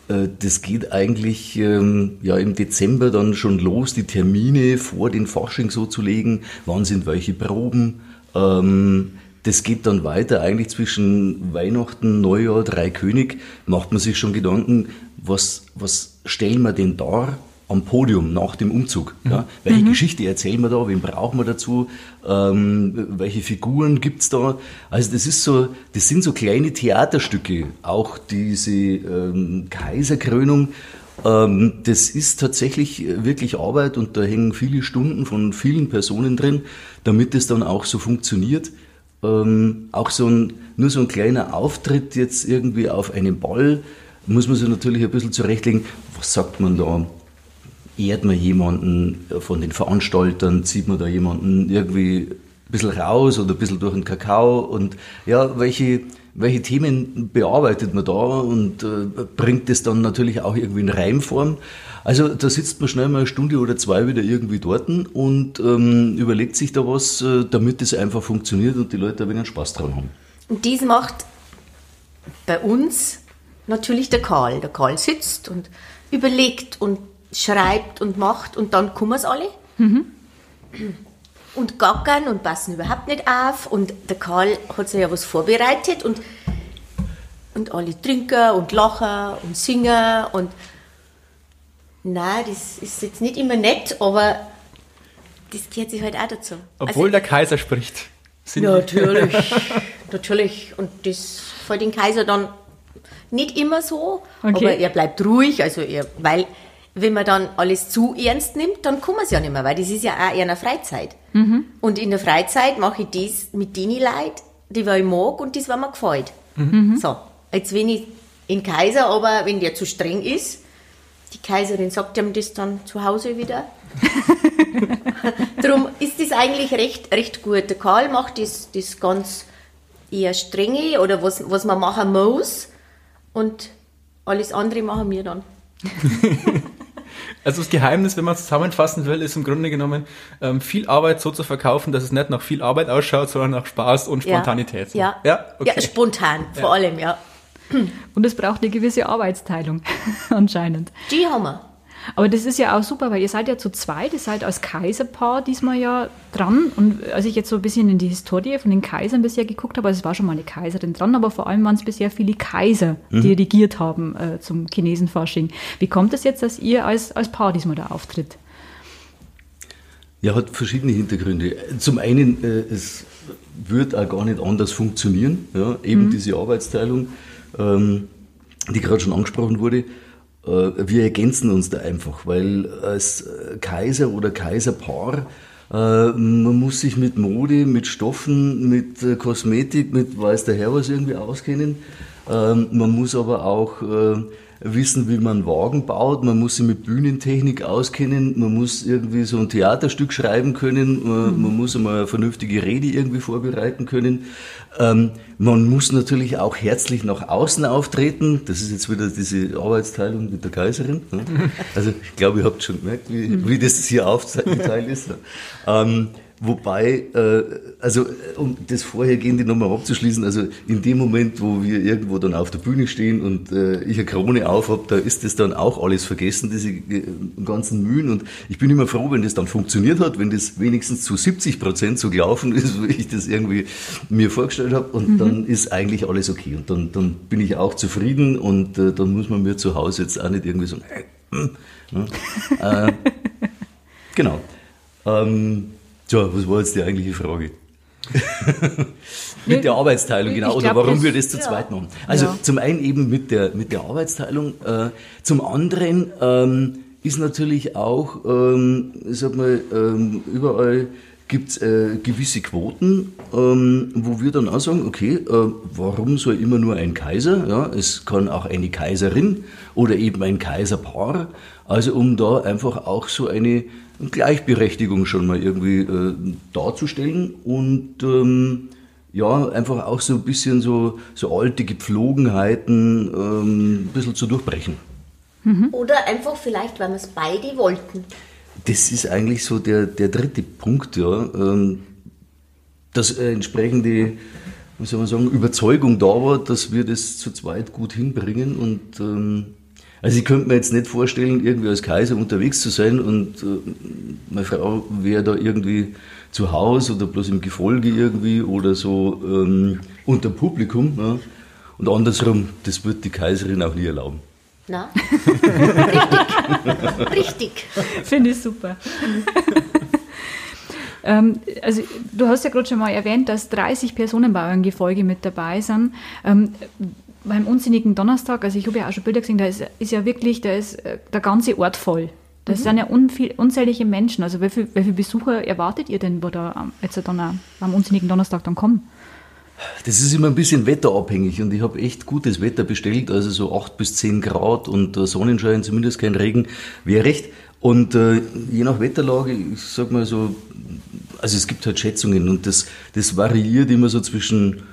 Äh, Das geht eigentlich ähm, ja im Dezember dann schon los, die Termine vor den Fasching so zu legen. Wann sind welche Proben? Ähm, das geht dann weiter. Eigentlich zwischen Weihnachten, Neujahr, Dreikönig macht man sich schon Gedanken, was, was stellen wir denn dar am Podium nach dem Umzug? Ja? Welche Geschichte erzählen wir da? Wen brauchen wir dazu? Ähm, welche Figuren gibt's da? Also das ist so, das sind so kleine Theaterstücke. Auch diese ähm, Kaiserkrönung. Ähm, das ist tatsächlich äh, wirklich Arbeit und da hängen viele Stunden von vielen Personen drin, damit es dann auch so funktioniert. Ähm, auch so ein, nur so ein kleiner Auftritt jetzt irgendwie auf einem Ball, muss man sich natürlich ein bisschen zurechtlegen, was sagt man da? Ehrt man jemanden von den Veranstaltern, zieht man da jemanden irgendwie ein bisschen raus oder ein bisschen durch den Kakao und ja, welche, welche Themen bearbeitet man da und äh, bringt das dann natürlich auch irgendwie in Reimform. Also da sitzt man schnell mal eine Stunde oder zwei wieder irgendwie dort und ähm, überlegt sich da was, äh, damit es einfach funktioniert und die Leute ein wenig Spaß dran haben. Und dies macht bei uns natürlich der Karl. Der Karl sitzt und überlegt und schreibt und macht und dann kommen es alle. Und gackern und passen überhaupt nicht auf. Und der Karl hat sich ja was vorbereitet und, und alle trinken und lachen und singen und Nein, das ist jetzt nicht immer nett, aber das gehört sich halt auch dazu. Obwohl der Kaiser spricht. Sind Natürlich, natürlich. Und das fällt den Kaiser dann nicht immer so, Okay. aber er bleibt ruhig, also er, weil wenn man dann alles zu ernst nimmt, dann kann man es ja nicht mehr, weil das ist ja auch eher eine Freizeit. Und in der Freizeit mache ich das mit denen Leuten, die ich mag und das, was mir gefällt. So, jetzt wenn ich in Kaiser, aber wenn der zu streng ist, die Kaiserin sagt ihm das dann zu Hause wieder. Darum ist das eigentlich recht, recht gut. Der Karl macht das, das ganz eher strenge oder was, was man machen muss. Und alles andere machen wir dann. Also das Geheimnis, wenn man es zusammenfassen will, ist im Grunde genommen ähm, viel Arbeit so zu verkaufen, dass es nicht nach viel Arbeit ausschaut, sondern nach Spaß und Spontanität. Ja, ja, ja spontan vor Ja. allem, ja. Und es braucht eine gewisse Arbeitsteilung anscheinend. Die haben wir. Aber das ist ja auch super, weil ihr seid ja zu zweit, ihr seid als Kaiserpaar diesmal ja dran. Und als ich jetzt so ein bisschen in die Historie von den Kaisern bisher geguckt habe, also es war schon mal eine Kaiserin dran, aber vor allem waren es bisher viele Kaiser, die regiert haben äh, zum Chinesenfasching. Wie kommt es jetzt, dass ihr als, als Paar diesmal da auftritt? Ja, hat verschiedene Hintergründe. Zum einen, äh, es wird auch gar nicht anders funktionieren, ja, eben diese Arbeitsteilung, ähm, die gerade schon angesprochen wurde. Äh, wir ergänzen uns da einfach, weil als äh, Kaiser oder Kaiserpaar äh, man muss sich mit Mode, mit Stoffen, mit Kosmetik, mit weiß der Herr was irgendwie auskennen. Ähm, man muss aber auch wissen, wie man Wagen baut. Man muss sich mit Bühnentechnik auskennen. Man muss irgendwie so ein Theaterstück schreiben können. Man, man muss einmal eine vernünftige Rede irgendwie vorbereiten können. Ähm, man muss natürlich auch herzlich nach außen auftreten. Das ist jetzt wieder diese Arbeitsteilung mit der Kaiserin. ne? Also ich glaube, ihr habt schon gemerkt, wie, wie das hier aufgeteilt ist. Ähm, Wobei, äh, also um das Vorhergehende nochmal abzuschließen, also in dem Moment, wo wir irgendwo dann auf der Bühne stehen und äh, ich eine Krone auf habe, da ist das dann auch alles vergessen, diese äh, ganzen Mühen. Und ich bin immer froh, wenn das dann funktioniert hat, wenn das wenigstens zu 70 Prozent so gelaufen ist, wie ich das irgendwie mir vorgestellt habe. Und dann ist eigentlich alles okay. Und dann, dann bin ich auch zufrieden und äh, dann muss man mir zu Hause jetzt auch nicht irgendwie so, äh, ne? äh, genau. Ähm, Tja, was war jetzt die eigentliche Frage? mit der Arbeitsteilung, genau, oder glaub, warum wir das zu ja. zweit machen. Also Ja. zum einen eben mit der, mit der Arbeitsteilung, äh, zum anderen ähm, ist natürlich auch, ähm, ich sag mal, ähm, überall gibt's äh, gewisse Quoten, ähm, wo wir dann auch sagen, okay, äh, warum soll immer nur ein Kaiser? Ja, es kann auch eine Kaiserin oder eben ein Kaiserpaar. Also um da einfach auch so eine Gleichberechtigung schon mal irgendwie äh, darzustellen und ähm, ja, einfach auch so ein bisschen so, so alte Gepflogenheiten ähm, ein bisschen zu durchbrechen. Oder einfach vielleicht, weil wir es beide wollten. Das ist eigentlich so der, der dritte Punkt, ja. Ähm, dass äh, entsprechende, wie soll man sagen, Überzeugung da war, dass wir das zu zweit gut hinbringen. Und ähm, also ich könnte mir jetzt nicht vorstellen, irgendwie als Kaiser unterwegs zu sein und äh, meine Frau wäre da irgendwie zu Hause oder bloß im Gefolge irgendwie oder so ähm, unter Publikum. Ja. Und andersrum, das wird die Kaiserin auch nie erlauben. Na? Richtig. Richtig. Finde ich super. ähm, also, du hast ja gerade schon mal erwähnt, dass 30 Personen bei eurem Gefolge mit dabei sind. Ähm, beim unsinnigen Donnerstag, also ich habe ja auch schon Bilder gesehen, da ist, ist ja wirklich, da ist äh, der ganze Ort voll. Das sind ja unviel, unzählige Menschen. Also wie viele viel Besucher erwartet ihr denn, wo da ähm, jetzt dann auch am unsinnigen Donnerstag dann kommen? Das ist immer ein bisschen wetterabhängig und ich habe echt gutes Wetter bestellt, also so 8 bis 10 Grad und äh, Sonnenschein, zumindest kein Regen, wäre recht. Und äh, je nach Wetterlage, ich sag mal so, also es gibt halt Schätzungen und das, das variiert immer so zwischen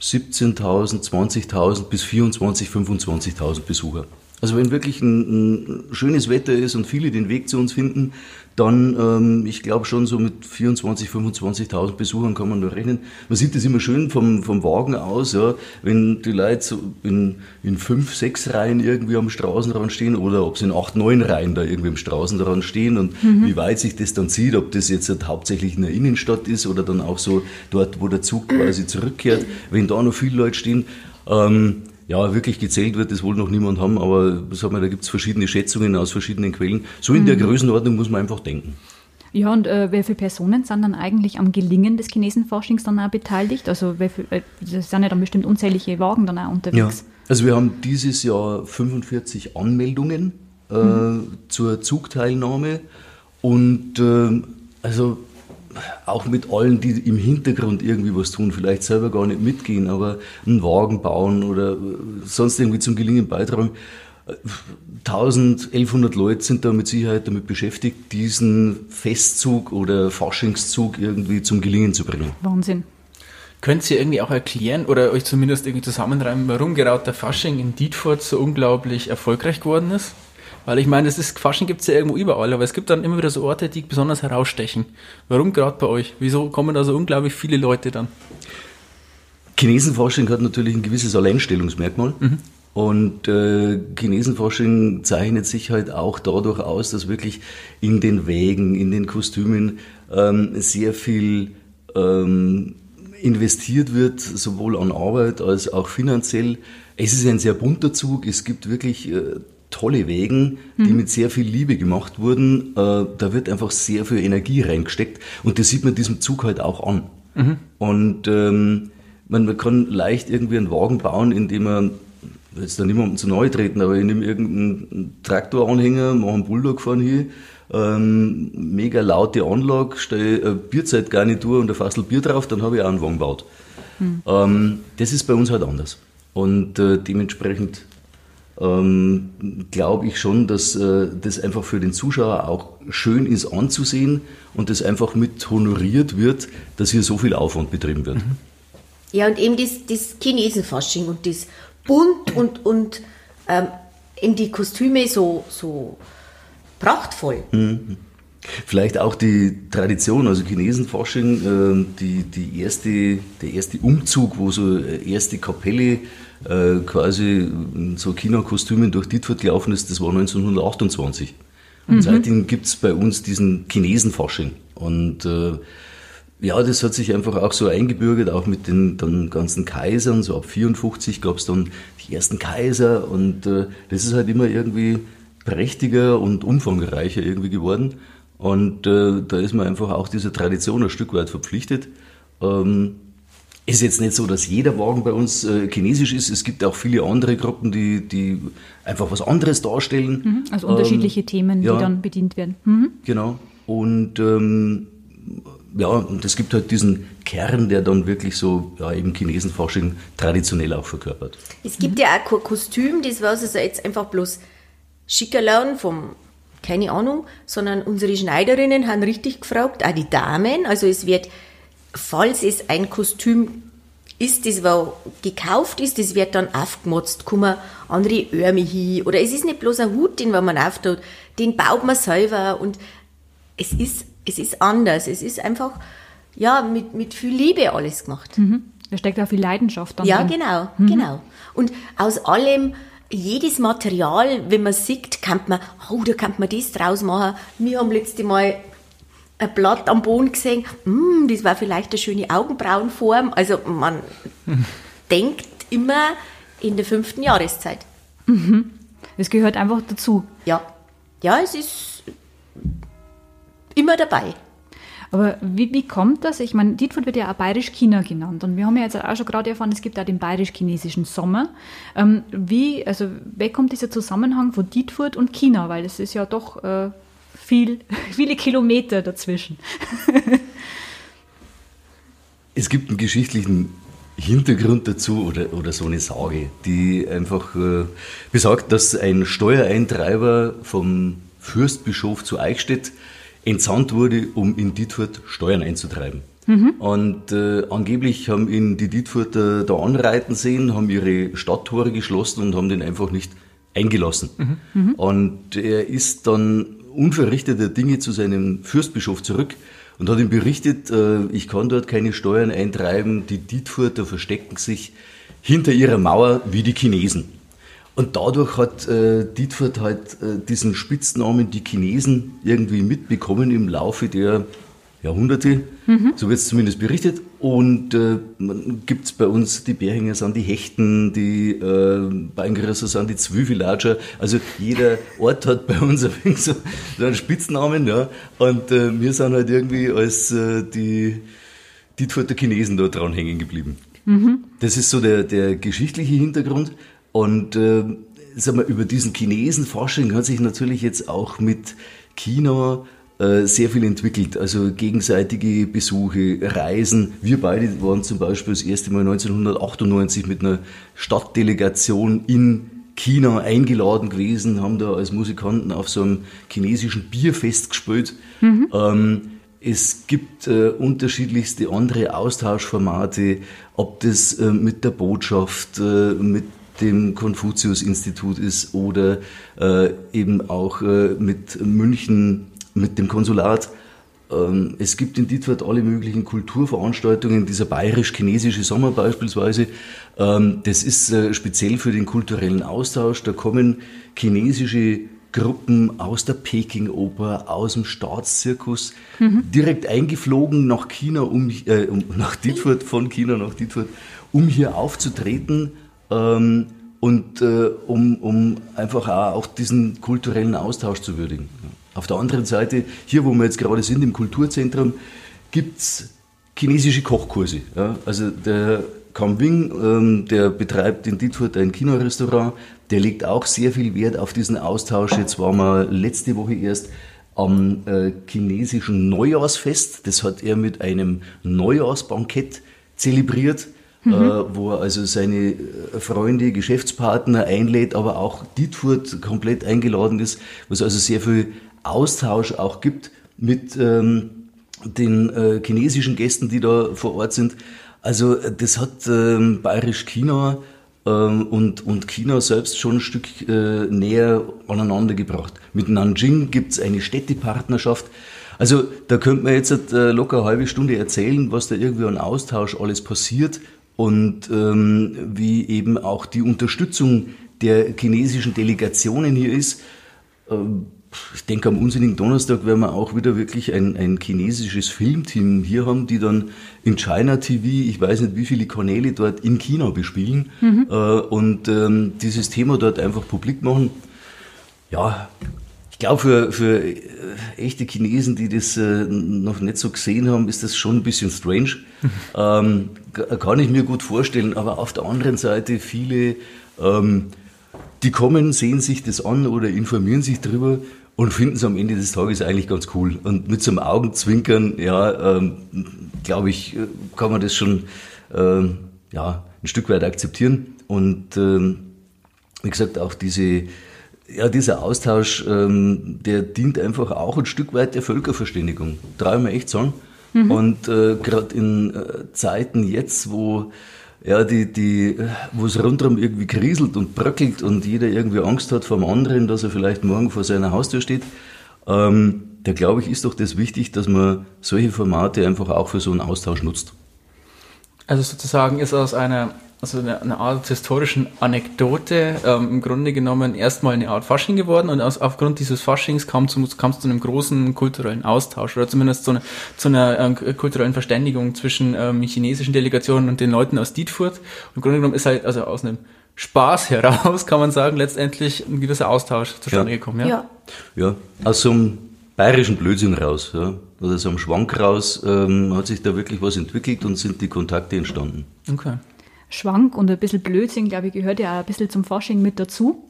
17.000, 20.000 bis 24.000, 25.000 Besucher. Also wenn wirklich ein, ein schönes Wetter ist und viele den Weg zu uns finden, dann, ähm, ich glaube schon so mit 24.000, 25.000 Besuchern kann man da rechnen. Man sieht das immer schön vom, vom Wagen aus, ja, wenn die Leute so in, in fünf, sechs Reihen irgendwie am Straßenrand stehen oder ob sie in acht, neun Reihen da irgendwie am Straßenrand stehen und wie weit sich das dann zieht, ob das jetzt halt hauptsächlich in der Innenstadt ist oder dann auch so dort, wo der Zug quasi zurückkehrt, wenn da noch viele Leute stehen. Ähm, ja, wirklich gezählt wird das wohl noch niemand haben, aber sag mal, da gibt es verschiedene Schätzungen aus verschiedenen Quellen. So in der Größenordnung muss man einfach denken. Ja, und äh, wie viele Personen sind dann eigentlich am Gelingen des Chinesenforschings dann auch beteiligt? Also wie viel, äh, sind ja dann bestimmt unzählige Wagen dann auch unterwegs. Also wir haben dieses Jahr 45 Anmeldungen äh, zur Zugteilnahme und äh, also auch mit allen, die im Hintergrund irgendwie was tun, vielleicht selber gar nicht mitgehen, aber einen Wagen bauen oder äh, sonst irgendwie zum Gelingen beitragen. Äh, 1000, 1100 Leute sind da mit Sicherheit damit beschäftigt, diesen Festzug oder Faschingszug irgendwie zum Gelingen zu bringen. Wahnsinn. Könnt ihr irgendwie auch erklären oder euch zumindest irgendwie zusammenreimen, warum gerade der Fasching in Dietfurt so unglaublich erfolgreich geworden ist? Weil ich meine, das ist, Fasching gibt es ja irgendwo überall, aber es gibt dann immer wieder so Orte, die besonders herausstechen. Warum gerade bei euch? Wieso kommen da so unglaublich viele Leute dann? Chinesenforschung hat natürlich ein gewisses Alleinstellungsmerkmal. Mhm. Und äh, Chinesenforschung zeichnet sich halt auch dadurch aus, dass wirklich in den Wägen, in den Kostümen ähm, sehr viel ähm, investiert wird, sowohl an Arbeit als auch finanziell. Es ist ein sehr bunter Zug. Es gibt wirklich äh, tolle Wägen, die mhm. mit sehr viel Liebe gemacht wurden. Äh, da wird einfach sehr viel Energie reingesteckt und das sieht man diesem Zug halt auch an. Mhm. Und ähm, man, man kann leicht irgendwie einen Wagen bauen, indem man jetzt da niemandem zu neu treten, aber ich nehme irgendeinen Traktoranhänger, mache einen Bulldog vorne hier, ähm, mega laute Anlage, stelle eine Bierzeitgarnitur und ein Fassel Bier drauf, dann habe ich auch einen Wagen gebaut. Hm. Ähm, das ist bei uns halt anders. Und äh, dementsprechend ähm, glaube ich schon, dass äh, das einfach für den Zuschauer auch schön ist anzusehen und das einfach mit honoriert wird, dass hier so viel Aufwand betrieben wird. Mhm. Ja, und eben das, das Chinesenfasching und das bunt und, und ähm, eben die Kostüme so, so prachtvoll. Mhm. Vielleicht auch die Tradition, also Chinesenfasching, äh, die, die erste, der erste Umzug, wo so erste Kapelle äh, quasi in so Kinokostümen durch Dietfurt gelaufen ist, das war 1928. Und mhm. seitdem gibt es bei uns diesen Chinesenfasching. Und äh, ja, das hat sich einfach auch so eingebürgert, auch mit den dann ganzen Kaisern. So ab 54 gab es dann die ersten Kaiser und äh, das ist halt immer irgendwie prächtiger und umfangreicher irgendwie geworden. Und äh, da ist man einfach auch dieser Tradition ein Stück weit verpflichtet. Ähm, ist jetzt nicht so, dass jeder Wagen bei uns äh, chinesisch ist. Es gibt auch viele andere Gruppen, die, die einfach was anderes darstellen. Mhm, also unterschiedliche ähm, Themen, ja, die dann bedient werden. Mhm. Genau. Und ähm, ja, und es gibt halt diesen Kern, der dann wirklich so ja, eben Chinesenforschung traditionell auch verkörpert. Es gibt mhm. ja auch kein Kostüm, das war also jetzt einfach bloß schicker lernen vom, keine Ahnung, sondern unsere Schneiderinnen haben richtig gefragt, auch die Damen, also es wird, falls es ein Kostüm ist, das wo gekauft ist, das wird dann aufgemotzt, kommen andere Ärmel hin, oder es ist nicht bloß ein Hut, den man auftut, den baut man selber und es ist es ist anders. Es ist einfach, ja, mit, mit viel Liebe alles gemacht. Mhm. Da steckt auch viel Leidenschaft dann. Ja, drin. genau, mhm. genau. Und aus allem, jedes Material, wenn man sieht, kann man, oh, da kann man das draus machen. Wir haben letzte Mal ein Blatt am Boden gesehen, mm, das war vielleicht eine schöne Augenbrauenform. Also man denkt immer in der fünften Jahreszeit. Mhm. Es gehört einfach dazu. Ja, ja, es ist immer dabei. Aber wie, wie kommt das? Ich meine, Dietfurt wird ja auch Bayerisch-China genannt. Und wir haben ja jetzt auch schon gerade erfahren, es gibt auch den bayerisch-chinesischen Sommer. Ähm, wie, also, wer kommt dieser Zusammenhang von Dietfurt und China? Weil es ist ja doch äh, viel, viele Kilometer dazwischen. es gibt einen geschichtlichen Hintergrund dazu oder, oder so eine Sage, die einfach äh, besagt, dass ein Steuereintreiber vom Fürstbischof zu Eichstätt entsandt wurde, um in Dietfurt Steuern einzutreiben. Mhm. Und äh, angeblich haben ihn die Dietfurter da anreiten sehen, haben ihre Stadttore geschlossen und haben den einfach nicht eingelassen. Mhm. Mhm. Und er ist dann unverrichteter Dinge zu seinem Fürstbischof zurück und hat ihm berichtet, äh, ich kann dort keine Steuern eintreiben, die Dietfurter verstecken sich hinter ihrer Mauer wie die Chinesen. Und dadurch hat äh, Dietfurt halt äh, diesen Spitznamen die Chinesen irgendwie mitbekommen im Laufe der Jahrhunderte. Mhm. So wird es zumindest berichtet. Und äh, gibt es bei uns die Bärhinger sind die Hechten, die äh, Beingrößer sind die Zwiebelatscher. Also jeder Ort hat bei uns ein so, so einen Spitznamen. Ja. Und äh, wir sind halt irgendwie als äh, die Dietfurter Chinesen da dran hängen geblieben. Mhm. Das ist so der, der geschichtliche Hintergrund. Und äh, sag mal, über diesen Chinesenforschung hat sich natürlich jetzt auch mit China sehr viel entwickelt. Also gegenseitige Besuche, Reisen. Wir beide waren zum Beispiel das erste Mal 1998 mit einer Stadtdelegation in China eingeladen gewesen, haben da als Musikanten auf so einem chinesischen Bierfest gespielt. Mhm. Ähm, es gibt äh, unterschiedlichste andere Austauschformate, ob das äh, mit der Botschaft, äh, mit dem Konfuzius-Institut ist oder äh, eben auch äh, mit München, mit dem Konsulat. Ähm, es gibt in Dietwart alle möglichen Kulturveranstaltungen, dieser bayerisch-chinesische Sommer beispielsweise. Ähm, das ist äh, speziell für den kulturellen Austausch. Da kommen chinesische Gruppen aus der Peking-Oper, aus dem Staatszirkus, mhm. direkt eingeflogen nach China, um, äh, nach Dietfurt, von China nach Dietfurt, um hier aufzutreten ähm, und äh, um, um einfach auch, auch diesen kulturellen Austausch zu würdigen. Auf der anderen Seite, hier wo wir jetzt gerade sind, im Kulturzentrum, gibt es chinesische Kochkurse. Ja? Also der Kam Wing, ähm, der betreibt in Dietfurt ein Kinorestaurant, der legt auch sehr viel Wert auf diesen Austausch. Jetzt waren wir letzte Woche erst am äh, chinesischen Neujahrsfest. Das hat er mit einem Neujahrsbankett zelebriert, mhm. äh, wo er also seine äh, Freunde, Geschäftspartner einlädt, aber auch Dietfurt komplett eingeladen ist, was also sehr viel Austausch auch gibt mit ähm, den äh, chinesischen Gästen, die da vor Ort sind. Also das hat ähm, Bayerisch China ähm, und, und China selbst schon ein Stück äh, näher aneinander gebracht. Mit Nanjing gibt es eine Städtepartnerschaft. Also da könnte man jetzt äh, locker eine halbe Stunde erzählen, was da irgendwie an Austausch alles passiert und ähm, wie eben auch die Unterstützung der chinesischen Delegationen hier ist. Ähm, ich denke, am unsinnigen Donnerstag werden wir auch wieder wirklich ein, ein chinesisches Filmteam hier haben, die dann in China TV, ich weiß nicht wie viele Kanäle dort in China bespielen mhm. äh, und ähm, dieses Thema dort einfach publik machen. Ja, ich glaube, für, für äh, echte Chinesen, die das äh, noch nicht so gesehen haben, ist das schon ein bisschen strange. ähm, kann ich mir gut vorstellen, aber auf der anderen Seite viele ähm, die kommen, sehen sich das an oder informieren sich darüber und finden es am Ende des Tages eigentlich ganz cool. Und mit so einem Augenzwinkern, ja, ähm, glaube ich, äh, kann man das schon ähm, ja, ein Stück weit akzeptieren. Und ähm, wie gesagt, auch diese, ja, dieser Austausch, ähm, der dient einfach auch ein Stück weit der Völkerverständigung. Traue ich mir echt sagen. Mhm. Und äh, gerade in äh, Zeiten jetzt, wo ja, die, die, wo es rundherum irgendwie kriselt und bröckelt und jeder irgendwie Angst hat vor dem anderen, dass er vielleicht morgen vor seiner Haustür steht, ähm, da glaube ich, ist doch das wichtig, dass man solche Formate einfach auch für so einen Austausch nutzt. Also sozusagen ist aus einer also eine, eine Art historischen Anekdote ähm, im Grunde genommen erstmal eine Art Fasching geworden und aus, aufgrund dieses Faschings kam es zu, zu einem großen kulturellen Austausch oder zumindest zu einer, zu einer äh, kulturellen Verständigung zwischen ähm, chinesischen Delegationen und den Leuten aus Dietfurt. Und im Grunde genommen ist halt also aus einem Spaß heraus, kann man sagen, letztendlich ein gewisser Austausch zustande ja. gekommen. Ja? ja, ja, aus so einem bayerischen Blödsinn raus, ja, oder so einem Schwank raus, ähm, hat sich da wirklich was entwickelt und sind die Kontakte entstanden. Okay. Schwank und ein bisschen Blödsinn, glaube ich, gehört ja auch ein bisschen zum Fasching mit dazu.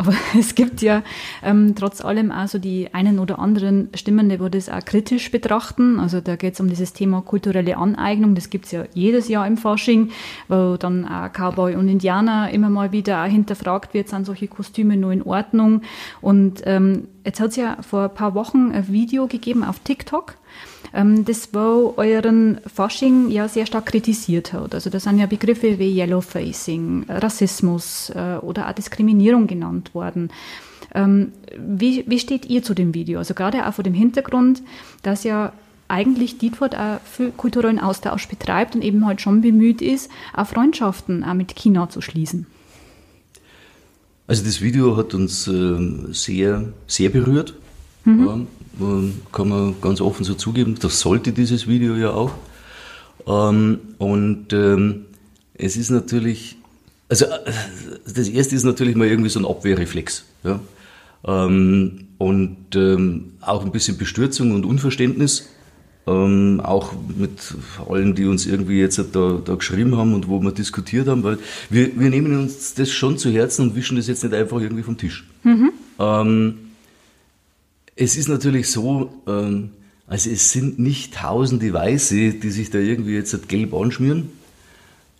Aber es gibt ja ähm, trotz allem auch so die einen oder anderen Stimmen, die das auch kritisch betrachten. Also da geht es um dieses Thema kulturelle Aneignung. Das gibt es ja jedes Jahr im Fasching, wo dann auch Cowboy und Indianer immer mal wieder auch hinterfragt wird, sind solche Kostüme nur in Ordnung. Und ähm, jetzt hat es ja vor ein paar Wochen ein Video gegeben auf TikTok, das wo euren Fasching ja sehr stark kritisiert hat. Also da sind ja Begriffe wie Yellowfacing, Rassismus äh, oder auch Diskriminierung genannt worden. Ähm, wie, wie steht ihr zu dem Video? Also gerade auch vor dem Hintergrund, dass ja eigentlich Dietfurt auch für kulturellen Austausch betreibt und eben halt schon bemüht ist, auch Freundschaften auch mit China zu schließen. Also das Video hat uns äh, sehr, sehr berührt. Mhm. Ja, kann man ganz offen so zugeben. Das sollte dieses Video ja auch. Ähm, und ähm, es ist natürlich, also äh, das erste ist natürlich mal irgendwie so ein Abwehrreflex. Ja? Ähm, und ähm, auch ein bisschen Bestürzung und Unverständnis ähm, auch mit allen, die uns irgendwie jetzt da, da geschrieben haben und wo wir diskutiert haben, weil wir, wir nehmen uns das schon zu Herzen und wischen das jetzt nicht einfach irgendwie vom Tisch. Mhm. Ähm, es ist natürlich so, ähm, also es sind nicht tausende Weiße, die sich da irgendwie jetzt gelb anschmieren.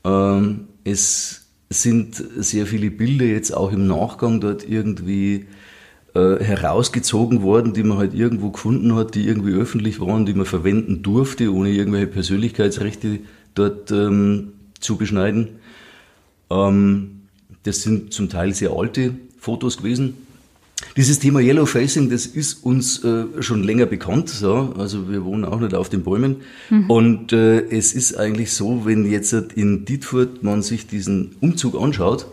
Ähm, es sind sehr viele Bilder jetzt auch im Nachgang dort irgendwie äh, herausgezogen worden, die man halt irgendwo gefunden hat, die irgendwie öffentlich waren, die man verwenden durfte, ohne irgendwelche Persönlichkeitsrechte dort ähm, zu beschneiden. Das sind zum Teil sehr alte Fotos gewesen. Dieses Thema Yellow Facing, das ist uns äh, schon länger bekannt. So. Also wir wohnen auch nicht auf den Bäumen. Mhm. Und äh, es ist eigentlich so, wenn jetzt in Dietfurt man sich diesen Umzug anschaut,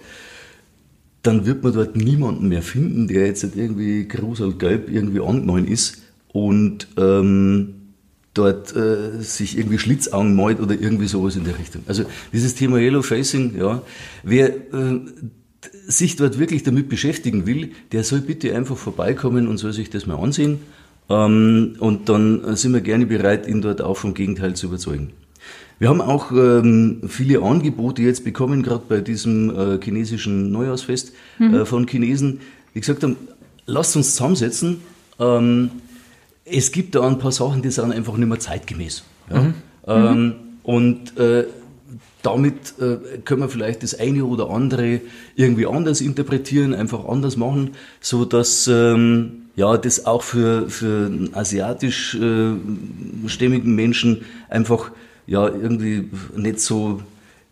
dann wird man dort niemanden mehr finden, der jetzt irgendwie gruselgelb irgendwie angemalt ist und ähm, dort äh, sich irgendwie Schlitzaugen malt oder irgendwie sowas in der Richtung. Also dieses Thema Yellow Facing, ja, wer äh, sich dort wirklich damit beschäftigen will, der soll bitte einfach vorbeikommen und soll sich das mal ansehen. Ähm, und dann sind wir gerne bereit, ihn dort auch vom Gegenteil zu überzeugen. Wir haben auch ähm, viele Angebote jetzt bekommen, gerade bei diesem äh, chinesischen Neujahrsfest mhm. äh, von Chinesen, die gesagt haben, lasst uns zusammensetzen. Ähm, es gibt da ein paar Sachen, die sind einfach nicht mehr zeitgemäß. Ja? Mhm. Ähm, mhm. und äh, damit äh, können wir vielleicht das eine oder andere irgendwie anders interpretieren, einfach anders machen, so dass ähm, ja das auch für für asiatisch äh, stämmigen Menschen einfach ja irgendwie nicht so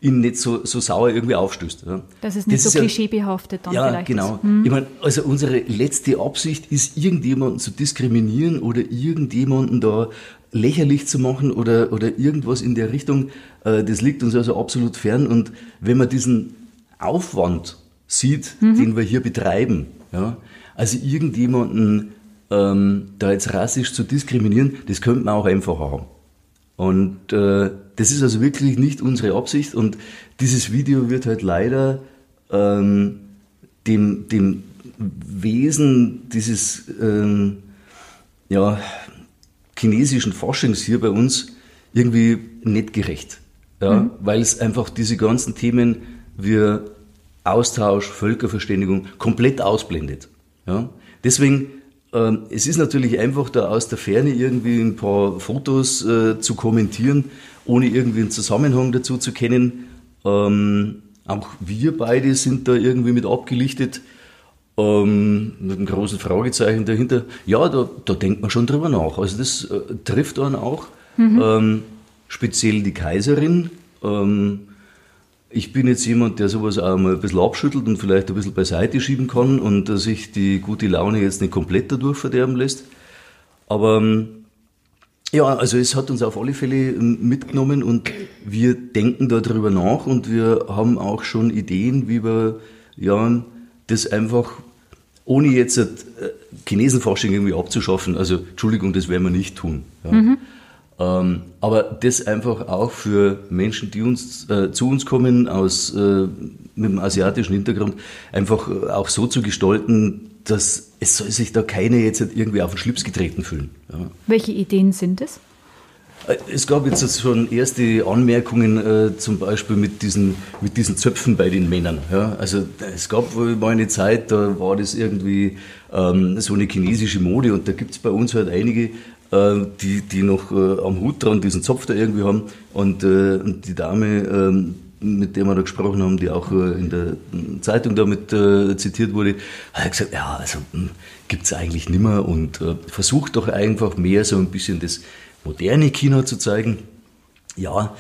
ihn nicht so, so sauer irgendwie aufstößt. Ja. Dass es nicht das so klischeebehaftet dann ja, vielleicht genau. Hm. Ich meine, also unsere letzte Absicht ist, irgendjemanden zu diskriminieren oder irgendjemanden da lächerlich zu machen oder, oder irgendwas in der Richtung. Äh, das liegt uns also absolut fern. Und wenn man diesen Aufwand sieht, mhm. den wir hier betreiben, ja, also irgendjemanden ähm, da jetzt rassisch zu diskriminieren, das könnte man auch einfacher haben. Und äh, das ist also wirklich nicht unsere Absicht. Und dieses Video wird halt leider ähm, dem, dem Wesen dieses ähm, ja, chinesischen Forschungs hier bei uns irgendwie nicht gerecht. Ja, mhm. Weil es einfach diese ganzen Themen wie Austausch, Völkerverständigung komplett ausblendet. Ja. Deswegen ähm, es ist natürlich einfach, da aus der Ferne irgendwie ein paar Fotos äh, zu kommentieren, ohne irgendwie einen Zusammenhang dazu zu kennen. Ähm, auch wir beide sind da irgendwie mit abgelichtet, ähm, mit einem großen Fragezeichen dahinter. Ja, da, da denkt man schon drüber nach. Also das äh, trifft dann auch. Mhm. Ähm, speziell die Kaiserin. Ähm, ich bin jetzt jemand, der sowas auch mal ein bisschen abschüttelt und vielleicht ein bisschen beiseite schieben kann und dass sich die gute Laune jetzt nicht komplett dadurch verderben lässt. Aber ähm, ja, also es hat uns auf alle Fälle ähm, mitgenommen und wir denken darüber nach und wir haben auch schon Ideen, wie wir ja, das einfach ohne jetzt äh, Chinesenforschung irgendwie abzuschaffen, also Entschuldigung, das werden wir nicht tun. Ja. Mhm. Ähm, aber das einfach auch für Menschen, die uns äh, zu uns kommen aus äh, mit dem asiatischen Hintergrund, einfach äh, auch so zu gestalten, dass es soll sich da keine jetzt irgendwie auf den Schlips getreten fühlen. Ja. Welche Ideen sind es? Äh, es gab jetzt schon erste Anmerkungen, äh, zum Beispiel mit diesen, mit diesen Zöpfen bei den Männern. Ja? Also es gab wohl mal eine Zeit, da war das irgendwie ähm, so eine chinesische Mode und da gibt es bei uns halt einige, äh, die, die noch äh, am Hut dran diesen Zopf da irgendwie haben. Und, äh, und die Dame, ähm, mit der wir da gesprochen haben, die auch in der Zeitung damit zitiert wurde, hat gesagt, ja, also hm, gibt es eigentlich nimmer und versucht doch einfach mehr so ein bisschen das moderne Kino zu zeigen. Ja,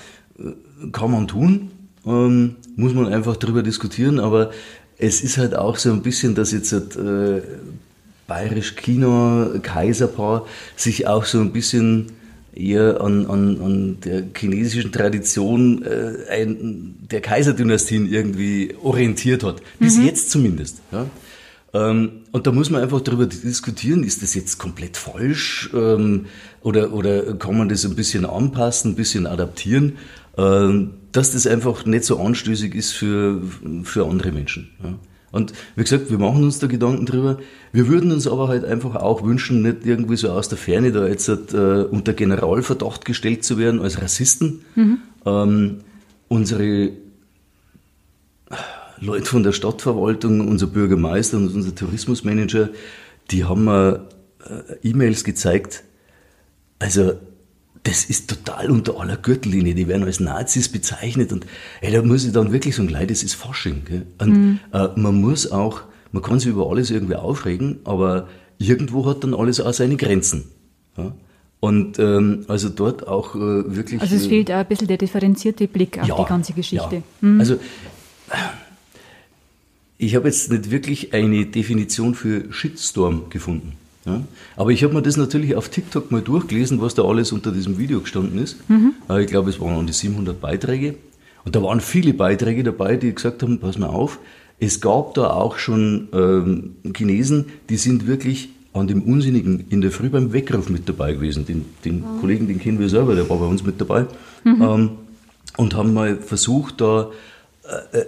kann man tun, ähm, muss man einfach darüber diskutieren, aber es ist halt auch so ein bisschen, dass jetzt halt, äh, Bayerisch Kino, Kaiserpaar sich auch so ein bisschen eher an, an, an der chinesischen Tradition äh, ein, der Kaiserdynastien irgendwie orientiert hat. Bis mhm. jetzt zumindest. Ja. Ähm, und da muss man einfach darüber diskutieren, ist das jetzt komplett falsch ähm, oder, oder kann man das ein bisschen anpassen, ein bisschen adaptieren, ähm, dass das einfach nicht so anstößig ist für, für andere Menschen. Und wie gesagt, wir machen uns da Gedanken drüber. Wir würden uns aber halt einfach auch wünschen, nicht irgendwie so aus der Ferne da jetzt äh, unter Generalverdacht gestellt zu werden als Rassisten. Mhm. Ähm, unsere Leute von der Stadtverwaltung, unser Bürgermeister und unser Tourismusmanager, die haben mir äh, E-Mails gezeigt. Also das ist total unter aller Gürtellinie. Die werden als Nazis bezeichnet und ey, da muss ich dann wirklich sagen, Leute, das ist Fasching. Gell? Und mhm. äh, man muss auch man kann sich über alles irgendwie aufregen, aber irgendwo hat dann alles auch seine Grenzen. Ja? Und ähm, also dort auch äh, wirklich. Also es äh, fehlt auch ein bisschen der differenzierte Blick auf ja, die ganze Geschichte. Ja. Mhm. Also ich habe jetzt nicht wirklich eine Definition für Shitstorm gefunden. Ja? Aber ich habe mir das natürlich auf TikTok mal durchgelesen, was da alles unter diesem Video gestanden ist. Äh, Ich glaube, es waren an die 700 Beiträge. Und da waren viele Beiträge dabei, die gesagt haben, pass mal auf, es gab da auch schon ähm, Chinesen, die sind wirklich an dem Unsinnigen in der Früh beim Weckruf mit dabei gewesen. Den, den Kollegen, den kennen wir selber, der war bei uns mit dabei. Ähm, und haben mal versucht, da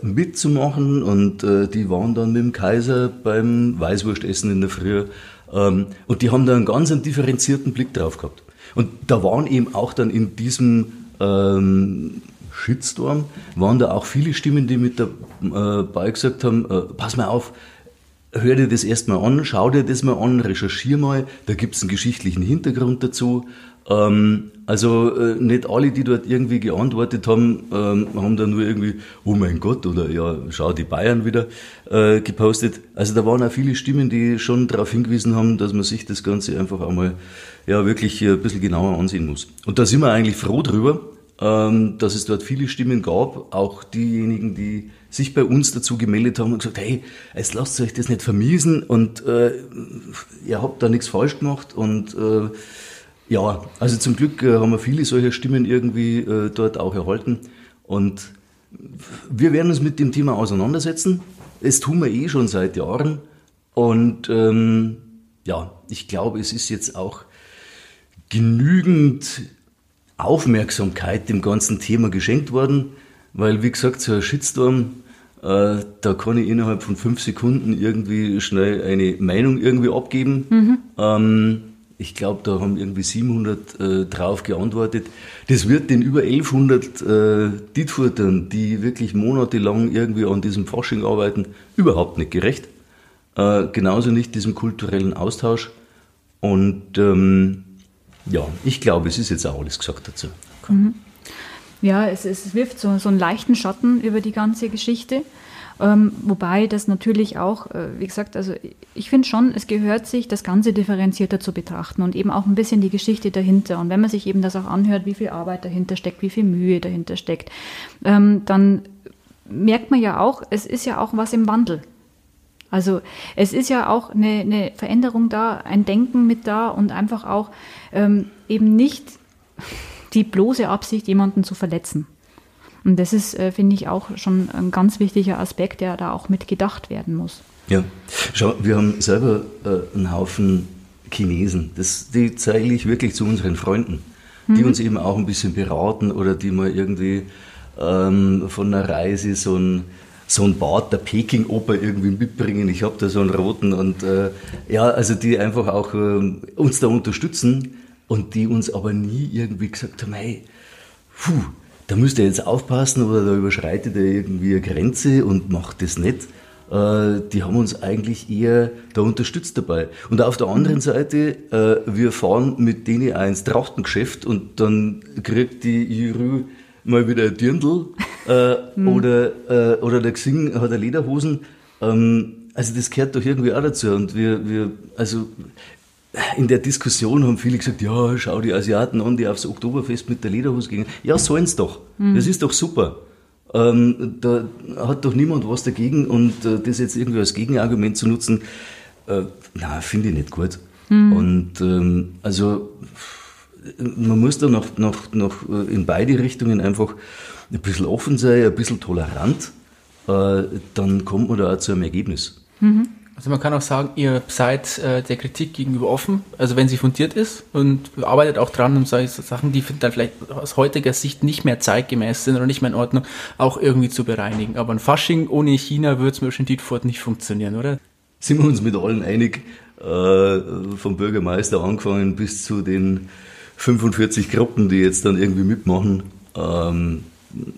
mitzumachen und äh, die waren dann mit dem Kaiser beim Weißwurstessen in der Früh ähm, und die haben da einen ganz einen differenzierten Blick drauf gehabt. Und da waren eben auch dann in diesem ähm, Shitstorm, waren da auch viele Stimmen, die mit dabei gesagt haben, äh, pass mal auf, hör dir das erstmal an, schau dir das mal an, recherchier mal, da gibt es einen geschichtlichen Hintergrund dazu. Ähm, also äh, nicht alle, die dort irgendwie geantwortet haben, ähm, haben da nur irgendwie, oh mein Gott, oder ja, schau die Bayern wieder äh, gepostet. Also da waren auch viele Stimmen, die schon darauf hingewiesen haben, dass man sich das Ganze einfach einmal ja wirklich ein bisschen genauer ansehen muss. Und da sind wir eigentlich froh drüber, ähm, dass es dort viele Stimmen gab, auch diejenigen, die sich bei uns dazu gemeldet haben und gesagt, hey, jetzt lasst euch das nicht vermiesen und äh, ihr habt da nichts falsch gemacht und äh, ja, also zum Glück äh, haben wir viele solcher Stimmen irgendwie äh, dort auch erhalten und wir werden uns mit dem Thema auseinandersetzen. Es tun wir eh schon seit Jahren und ähm, ja, ich glaube, es ist jetzt auch genügend Aufmerksamkeit dem ganzen Thema geschenkt worden, weil wie gesagt, so ein Shitstorm, äh, da kann ich innerhalb von fünf Sekunden irgendwie schnell eine Meinung irgendwie abgeben. Ähm, ich glaube, da haben irgendwie 700 äh, drauf geantwortet. Das wird den über 1100 äh, Dietfurtern, die wirklich monatelang irgendwie an diesem Fasching arbeiten, überhaupt nicht gerecht. Äh, genauso nicht diesem kulturellen Austausch. Und ähm, ja, ich glaube, es ist jetzt auch alles gesagt dazu. Ja, es, es wirft so, so einen leichten Schatten über die ganze Geschichte. Ähm, wobei das natürlich auch, äh, wie gesagt, also ich finde schon, es gehört sich, das Ganze differenzierter zu betrachten und eben auch ein bisschen die Geschichte dahinter. Und wenn man sich eben das auch anhört, wie viel Arbeit dahinter steckt, wie viel Mühe dahinter steckt, ähm, dann merkt man ja auch, es ist ja auch was im Wandel. Also es ist ja auch eine, eine Veränderung da, ein Denken mit da und einfach auch ähm, eben nicht die bloße Absicht, jemanden zu verletzen. Und das ist, äh, finde ich, auch schon ein ganz wichtiger Aspekt, der da auch mit gedacht werden muss. Ja, schau, wir haben selber äh, einen Haufen Chinesen. Das, die zeige ich wirklich zu unseren Freunden, die uns eben auch ein bisschen beraten oder die mal irgendwie ähm, von einer Reise so ein so ein Bad der Peking-Oper irgendwie mitbringen. Ich habe da so einen roten und äh, ja, also die einfach auch ähm, uns da unterstützen und die uns aber nie irgendwie gesagt haben, hey, puh, da müsst ihr jetzt aufpassen oder da überschreitet ihr irgendwie eine Grenze und macht das nicht. Äh, die haben uns eigentlich eher da unterstützt dabei. Und auf der anderen Seite, äh, wir fahren mit denen auch ins Trachtengeschäft und dann kriegt die Jürü mal wieder ein Dirndl äh, oder, äh, oder der Xing hat eine Lederhosen. Ähm, also das gehört doch irgendwie auch dazu. Und wir, wir, also in der Diskussion haben viele gesagt, ja, schau die Asiaten an, die aufs Oktoberfest mit der Lederhose gehen. Ja, sollen's doch. Das ist doch super. Ähm, da hat doch niemand was dagegen und äh, das jetzt irgendwie als Gegenargument zu nutzen, äh, na, finde ich nicht gut. Und ähm, also man muss da noch, noch, noch äh, in beide Richtungen einfach ein bisschen offen sein, ein bisschen tolerant, äh, dann kommt man da auch zu einem Ergebnis. Also man kann auch sagen, ihr seid äh, der Kritik gegenüber offen, also wenn sie fundiert ist und arbeitet auch dran, um solche Sachen, die dann vielleicht aus heutiger Sicht nicht mehr zeitgemäß sind oder nicht mehr in Ordnung, auch irgendwie zu bereinigen. Aber ein Fasching ohne China wird es mir schon Dietfurt nicht funktionieren, oder? Sind wir uns mit allen einig, äh, vom Bürgermeister angefangen bis zu den 45 Gruppen, die jetzt dann irgendwie mitmachen. Ähm,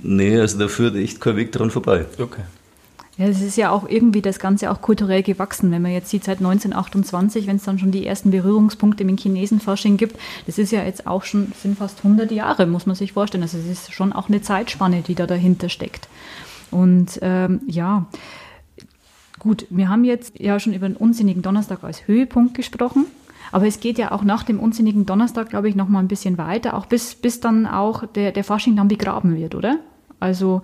nee, also da führt echt kein Weg dran vorbei. Okay. Ja, es ist ja auch irgendwie das Ganze auch kulturell gewachsen, wenn man jetzt sieht, seit 1928, wenn es dann schon die ersten Berührungspunkte mit Chinesenfasching gibt, das ist ja jetzt auch schon, sind fast 100 Jahre, muss man sich vorstellen. Also es ist schon auch eine Zeitspanne, die da dahinter steckt. Und ähm, ja, Gut, wir haben jetzt ja schon über den unsinnigen Donnerstag als Höhepunkt gesprochen. Aber es geht ja auch nach dem unsinnigen Donnerstag, glaube ich, noch mal ein bisschen weiter, auch bis, bis dann auch der, der Fasching dann begraben wird, oder? Also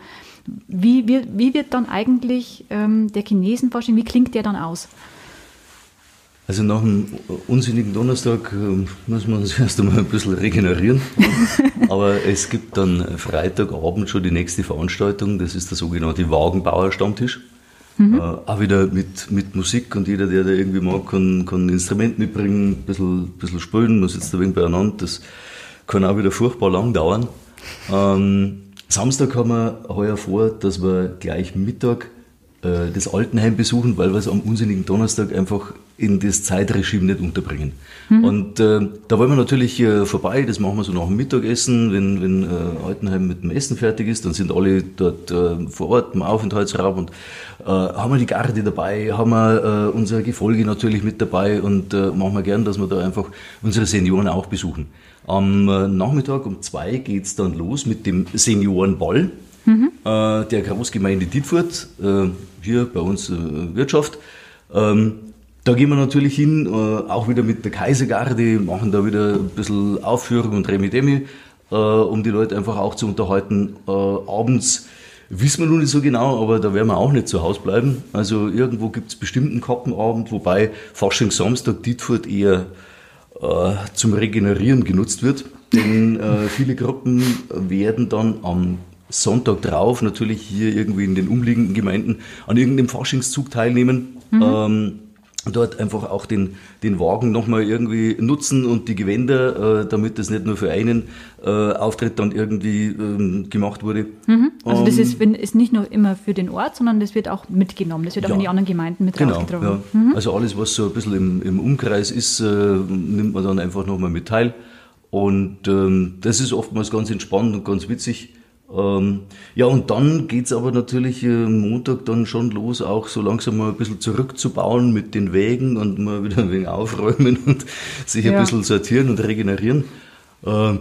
wie, wie, wie wird dann eigentlich ähm, der Chinesenfasching, wie klingt der dann aus? Also nach dem unsinnigen Donnerstag äh, muss man uns erst einmal ein bisschen regenerieren. Aber es gibt dann Freitagabend schon die nächste Veranstaltung, das ist der sogenannte Wagenbauer-Stammtisch. Mhm. Äh, auch wieder mit, mit Musik und jeder, der da irgendwie mag, kann, kann ein Instrument mitbringen, ein bisschen, bisschen spielen, man sitzt da wenig beieinander. Das kann auch wieder furchtbar lang dauern. Ähm, Samstag haben wir heuer vor, dass wir gleich Mittag äh, das Altenheim besuchen, weil wir es am unsinnigen Donnerstag einfach in das Zeitregime nicht unterbringen. Mhm. Und äh, da wollen wir natürlich äh, vorbei, das machen wir so nach dem Mittagessen, wenn, wenn äh, Altenheim mit dem Essen fertig ist, dann sind alle dort äh, vor Ort im Aufenthaltsraum und äh, haben wir die Garde dabei, haben wir äh, unser Gefolge natürlich mit dabei und äh, machen wir gern, dass wir da einfach unsere Senioren auch besuchen. Am äh, Nachmittag um zwei geht's dann los mit dem Seniorenball mhm. äh, der Großgemeinde Dietfurt, äh, hier bei uns äh, Wirtschaft. Ähm, da gehen wir natürlich hin, äh, auch wieder mit der Kaisergarde, machen da wieder ein bisschen Aufführung und Remi-Demi, äh, um die Leute einfach auch zu unterhalten. Abends wissen wir noch nicht so genau, aber da werden wir auch nicht zu Hause bleiben. Also irgendwo gibt es bestimmten Kappenabend, wobei Fasching Samstag Dietfurt eher zum Regenerieren genutzt wird. Denn äh, viele Gruppen werden dann am Sonntag drauf natürlich hier irgendwie in den umliegenden Gemeinden an irgendeinem Faschingszug teilnehmen. Mhm. Ähm, dort einfach auch den, den Wagen nochmal irgendwie nutzen und die Gewänder, äh, damit das nicht nur für einen äh, Auftritt dann irgendwie ähm, gemacht wurde. Mhm. Also das ist, wenn, ist nicht nur immer für den Ort, sondern das wird auch mitgenommen, das wird ja, auch in die anderen Gemeinden mit genau, Ja. Mhm. Also alles, was so ein bisschen im, im Umkreis ist, äh, nimmt man dann einfach nochmal mit teil. Und ähm, das ist oftmals ganz entspannt und ganz witzig. Ähm, ja, und dann geht's aber natürlich äh, Montag dann schon los, auch so langsam mal ein bisschen zurückzubauen mit den Wägen und mal wieder ein wenig aufräumen und sich ja. ein bisschen sortieren und regenerieren. Ähm,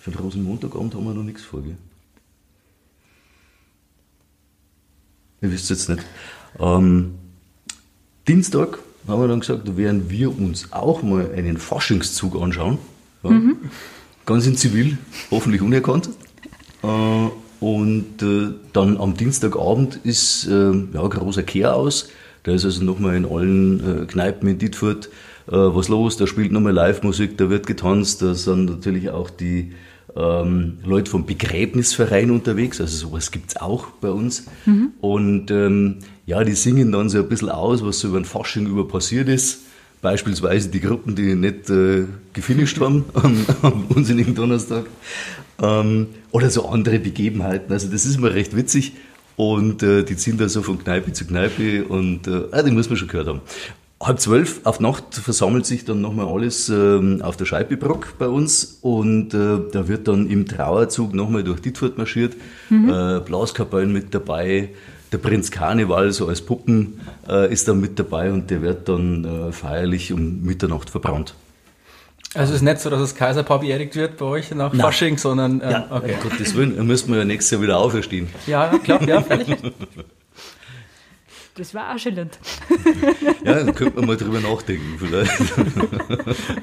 für den Rosenmontagabend haben wir noch nichts vor, gell? Ihr wisst jetzt nicht. Ähm, Dienstag haben wir dann gesagt, da werden wir uns auch mal einen Faschingszug anschauen. Ja. Mhm. Ganz in Zivil, hoffentlich unerkannt. Äh, und äh, dann am Dienstagabend ist äh, ja, großer Kehr aus. Da ist also nochmal in allen Kneipen in Dietfurt was los. Da spielt nochmal Live-Musik, da wird getanzt. Da sind natürlich auch die ähm, Leute vom Begräbnisverein unterwegs. Also sowas gibt es auch bei uns. Mhm. Und ähm, ja, die singen dann so ein bisschen aus, was so über den Fasching über passiert ist. Beispielsweise die Gruppen, die nicht äh, gefinisht haben am, am unsinnigen Donnerstag. Ähm, oder so andere Begebenheiten. Also das ist immer recht witzig. Und äh, die ziehen da so von Kneipe zu Kneipe und äh, ah, die muss man schon gehört haben. Halb zwölf auf Nacht versammelt sich dann nochmal alles ähm, auf der Scheibebrock bei uns und äh, da wird dann im Trauerzug nochmal durch Dietfurt marschiert, mhm. äh, Blaskapellen mit dabei, der Prinz Karneval so als Puppen äh, ist dann mit dabei und der wird dann äh, feierlich um Mitternacht verbrannt. Also es ist nicht so, dass das Kaiserpaar beerdigt wird bei euch nach Nein. Fasching, sondern äh, ja, okay. Um Gottes Willen, dann müssen wir ja nächstes Jahr wieder auferstehen. Ja, klar, ja, völlig. Das war auch schillernd. Ja, dann könnte man mal drüber nachdenken vielleicht.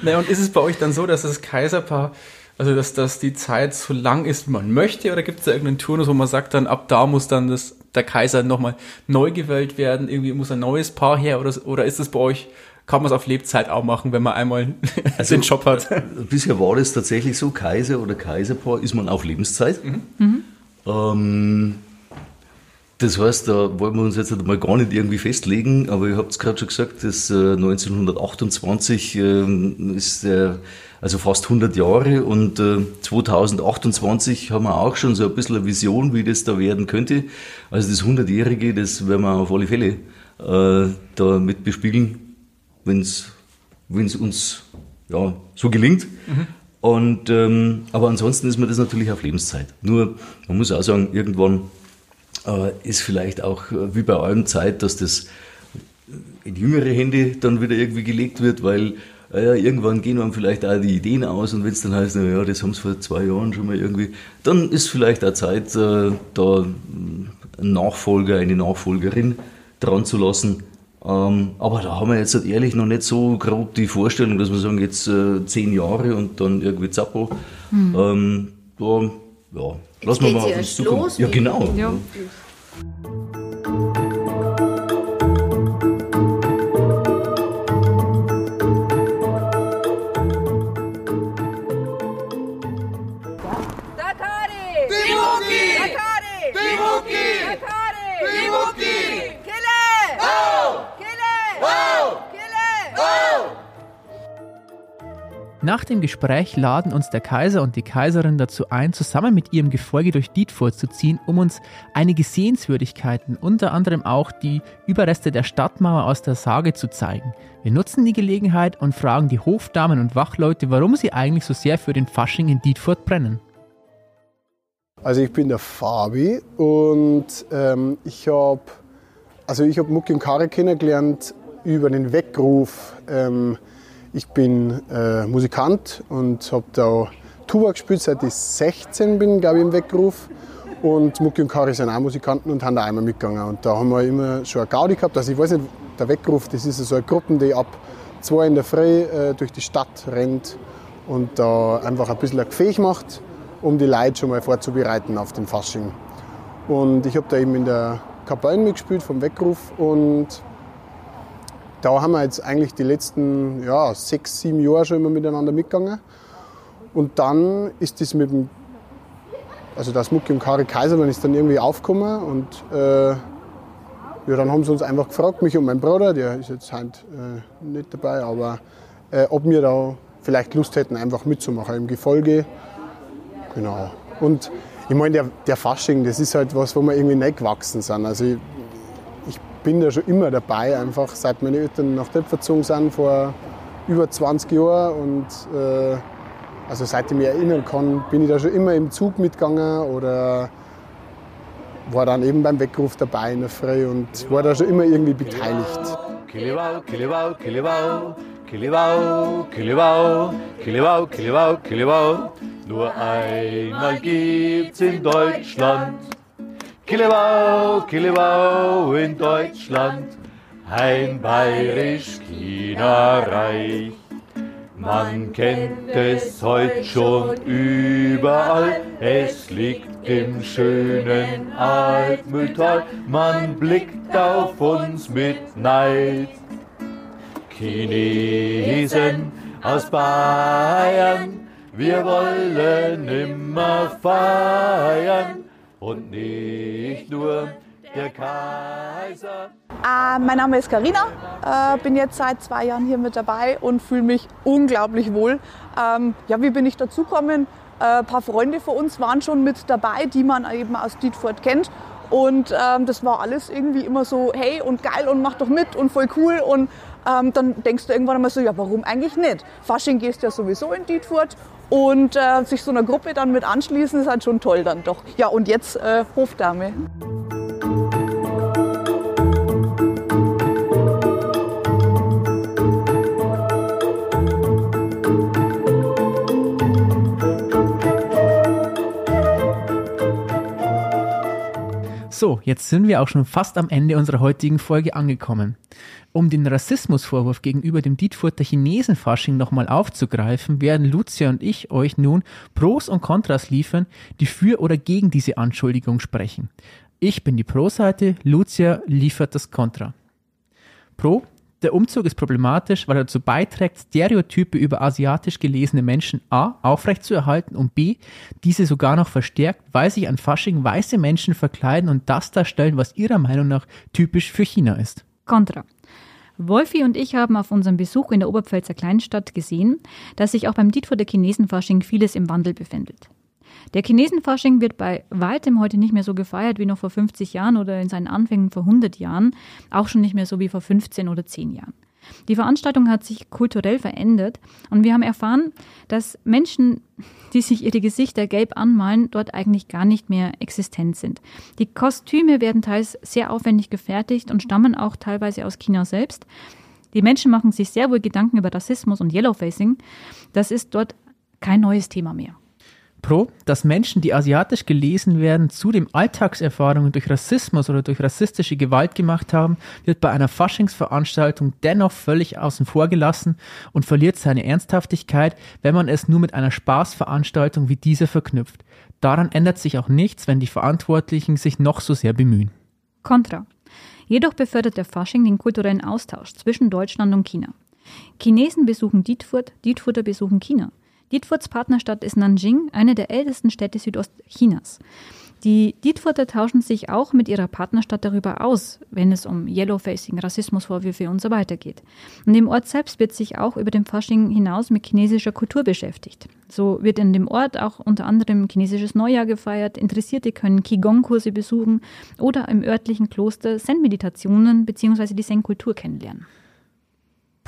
naja, und ist es bei euch dann so, dass das Kaiserpaar, also dass, dass die Zeit so lang ist, wie man möchte, oder gibt es da irgendeinen Turnus, wo man sagt, dann ab da muss dann das, der Kaiser nochmal neu gewählt werden, irgendwie muss ein neues Paar her, oder, oder ist es bei euch kann man es auf Lebzeit auch machen, wenn man einmal also, den Job hat. Äh, bisher war das tatsächlich so, Kaiser oder Kaiserpaar ist man auf Lebenszeit. Mhm. Mhm. Ähm, das heißt, da wollen wir uns jetzt mal gar nicht irgendwie festlegen, aber ihr habt es gerade schon gesagt, dass äh, 1928 äh, ist der, also fast 100 Jahre und äh, 2028 haben wir auch schon so ein bisschen eine Vision, wie das da werden könnte. Also das 100-Jährige, das werden wir auf alle Fälle äh, da mit bespielen wenn es uns ja, so gelingt. Mhm. Und, ähm, aber ansonsten ist mir das natürlich auf Lebenszeit. Nur, man muss auch sagen, irgendwann äh, ist vielleicht auch äh, wie bei allem Zeit, dass das in jüngere Hände dann wieder irgendwie gelegt wird, weil äh, irgendwann gehen einem vielleicht auch die Ideen aus und wenn es dann heißt, na ja, das haben sie vor zwei Jahren schon mal irgendwie, dann ist vielleicht auch Zeit, äh, da ein Nachfolger, eine Nachfolgerin dran zu lassen. Ähm, aber da haben wir jetzt halt ehrlich noch nicht so grob die Vorstellung, dass wir sagen, jetzt äh, zehn Jahre und dann irgendwie Zappo. Mhm. Ähm, da, ja, lassen wir mal auf uns zukommen. Los, ja, genau. Ja. Nach dem Gespräch laden uns der Kaiser und die Kaiserin dazu ein, zusammen mit ihrem Gefolge durch Dietfurt zu ziehen, um uns einige Sehenswürdigkeiten, unter anderem auch die Überreste der Stadtmauer aus der Sage zu zeigen. Wir nutzen die Gelegenheit und fragen die Hofdamen und Wachleute, warum sie eigentlich so sehr für den Fasching in Dietfurt brennen. Also ich bin der Fabi und ähm, ich habe also habe Mucki und Kare kennengelernt über den Weckruf. Ähm, ich bin äh, Musikant und habe da Tuba gespielt, seit ich 16 bin, glaube ich, im Weckruf. Und Mucki und Kari sind auch Musikanten und haben da einmal mitgegangen. Und da haben wir immer schon eine Gaudi gehabt. Also ich weiß nicht, der Weckruf, das ist so eine Gruppe, die ab zwei in der Früh äh, durch die Stadt rennt und da einfach ein bisschen ein Gefäß macht, um die Leute schon mal vorzubereiten auf den Fasching. Und ich habe da eben in der Kapelle mitgespielt vom Weckruf und da haben wir jetzt eigentlich die letzten ja, sechs, sieben Jahre schon immer miteinander mitgegangen. Und dann ist das mit dem, also das Mucki und Kari Kaisermann ist dann irgendwie aufgekommen und äh, ja, dann haben sie uns einfach gefragt, mich und mein Bruder, der ist jetzt halt äh, nicht dabei, aber äh, ob wir da vielleicht Lust hätten, einfach mitzumachen im Gefolge. Genau. Und ich meine, der, der Fasching, das ist halt was, wo wir irgendwie nicht gewachsen sind. Also ich, bin da schon immer dabei, einfach seit meine Eltern nach Töpfer gezogen sind vor über 20 Jahren. Und äh, also seit ich mich erinnern kann, bin ich da schon immer im Zug mitgegangen oder war dann eben beim Weckruf dabei in der Früh und war da schon immer irgendwie beteiligt. Kilibau, Kilibau, Kilibau, Kilibau, Kilibau, Kilibau, Kilibau, Kilibau. Nur einmal gibt's in Deutschland Killebau, Killebau in Deutschland, ein bayerisch-China-Reich. Man kennt es heute schon überall, es liegt im schönen Altmühltal, man blickt auf uns mit Neid. Chinesen aus Bayern, wir wollen immer feiern, und nicht nur der Kaiser. Äh, mein Name ist Karina, äh, bin jetzt seit zwei Jahren hier mit dabei und fühle mich unglaublich wohl. Ähm, ja, wie bin ich dazugekommen? Äh, ein paar Freunde von uns waren schon mit dabei, die man eben aus Dietfurt kennt. Und ähm, das war alles irgendwie immer so, hey und geil und mach doch mit und voll cool. Und ähm, dann denkst du irgendwann einmal so, ja, warum eigentlich nicht? Fasching gehst ja sowieso in Dietfurt und äh, sich so einer Gruppe dann mit anschließen, ist halt schon toll dann doch. Ja, und jetzt äh, Hofdame. So, jetzt sind wir auch schon fast am Ende unserer heutigen Folge angekommen. Um den Rassismusvorwurf gegenüber dem Dietfurter Chinesenfasching nochmal aufzugreifen, werden Lucia und ich euch nun Pros und Kontras liefern, die für oder gegen diese Anschuldigung sprechen. Ich bin die Pro-Seite, Lucia liefert das Kontra. Pro, der Umzug ist problematisch, weil er dazu beiträgt, Stereotype über asiatisch gelesene Menschen a. aufrechtzuerhalten und b. diese sogar noch verstärkt, weil sich an Fasching weiße Menschen verkleiden und das darstellen, was ihrer Meinung nach typisch für China ist. Contra. Wolfi und ich haben auf unserem Besuch in der Oberpfälzer Kleinstadt gesehen, dass sich auch beim Dietfurter Chinesenfasching vieles im Wandel befindet. Der Chinesenfasching wird bei weitem heute nicht mehr so gefeiert wie noch vor 50 Jahren oder in seinen Anfängen vor 100 Jahren, auch schon nicht mehr so wie vor 15 oder 10 Jahren. Die Veranstaltung hat sich kulturell verändert und wir haben erfahren, dass Menschen, die sich ihre Gesichter gelb anmalen, dort eigentlich gar nicht mehr existent sind. Die Kostüme werden teils sehr aufwendig gefertigt und stammen auch teilweise aus China selbst. Die Menschen machen sich sehr wohl Gedanken über Rassismus und Yellowfacing. Das ist dort kein neues Thema mehr. Pro, dass Menschen, die asiatisch gelesen werden, zudem Alltagserfahrungen durch Rassismus oder durch rassistische Gewalt gemacht haben, wird bei einer Faschingsveranstaltung dennoch völlig außen vor gelassen und verliert seine Ernsthaftigkeit, wenn man es nur mit einer Spaßveranstaltung wie dieser verknüpft. Daran ändert sich auch nichts, wenn die Verantwortlichen sich noch so sehr bemühen. Contra. Jedoch befördert der Fasching den kulturellen Austausch zwischen Deutschland und China. Chinesen besuchen Dietfurt, Dietfurter besuchen China. Dietfurts Partnerstadt ist Nanjing, eine der ältesten Städte Südostchinas. Die Dietfurter tauschen sich auch mit ihrer Partnerstadt darüber aus, wenn es um Yellowfacing, Rassismusvorwürfe und so weiter geht. Und im Ort selbst wird sich auch über dem Fasching hinaus mit chinesischer Kultur beschäftigt. So wird in dem Ort auch unter anderem chinesisches Neujahr gefeiert, Interessierte können Qigong-Kurse besuchen oder im örtlichen Kloster Zen-Meditationen bzw. die Zen-Kultur kennenlernen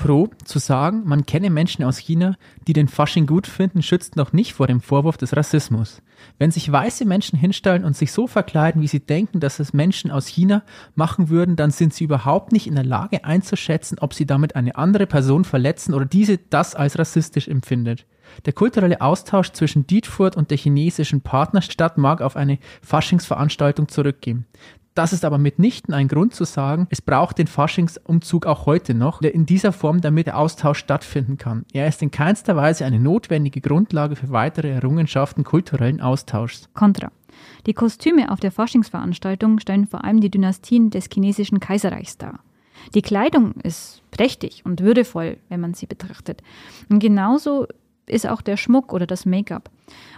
pro zu sagen, man kenne Menschen aus China, die den Fasching gut finden, schützt noch nicht vor dem Vorwurf des Rassismus. Wenn sich weiße Menschen hinstellen und sich so verkleiden, wie sie denken, dass es Menschen aus China machen würden, dann sind sie überhaupt nicht in der Lage einzuschätzen, ob sie damit eine andere Person verletzen oder diese das als rassistisch empfindet. Der kulturelle Austausch zwischen Dietfurt und der chinesischen Partnerstadt mag auf eine Faschingsveranstaltung zurückgehen. Das ist aber mitnichten ein Grund zu sagen, es braucht den Faschingsumzug auch heute noch, in dieser Form, damit der Austausch stattfinden kann. Er ist in keinster Weise eine notwendige Grundlage für weitere Errungenschaften kulturellen Austauschs. Contra. Die Kostüme auf der Faschingsveranstaltung stellen vor allem die Dynastien des chinesischen Kaiserreichs dar. Die Kleidung ist prächtig und würdevoll, wenn man sie betrachtet. Und genauso ist auch der Schmuck oder das Make-up.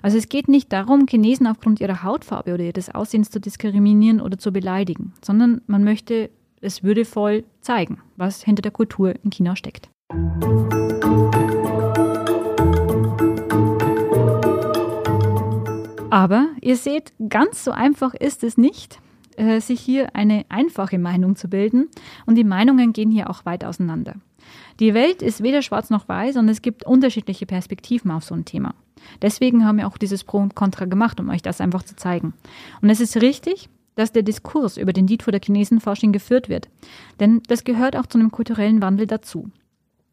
Also es geht nicht darum, Chinesen aufgrund ihrer Hautfarbe oder ihres Aussehens zu diskriminieren oder zu beleidigen, sondern man möchte es würdevoll zeigen, was hinter der Kultur in China steckt. Aber ihr seht, ganz so einfach ist es nicht, äh, sich hier eine einfache Meinung zu bilden. Und die Meinungen gehen hier auch weit auseinander. Die Welt ist weder schwarz noch weiß und es gibt unterschiedliche Perspektiven auf so ein Thema. Deswegen haben wir auch dieses Pro und Contra gemacht, um euch das einfach zu zeigen. Und es ist richtig, dass der Diskurs über den vor der Chinesenforschung geführt wird. Denn das gehört auch zu einem kulturellen Wandel dazu.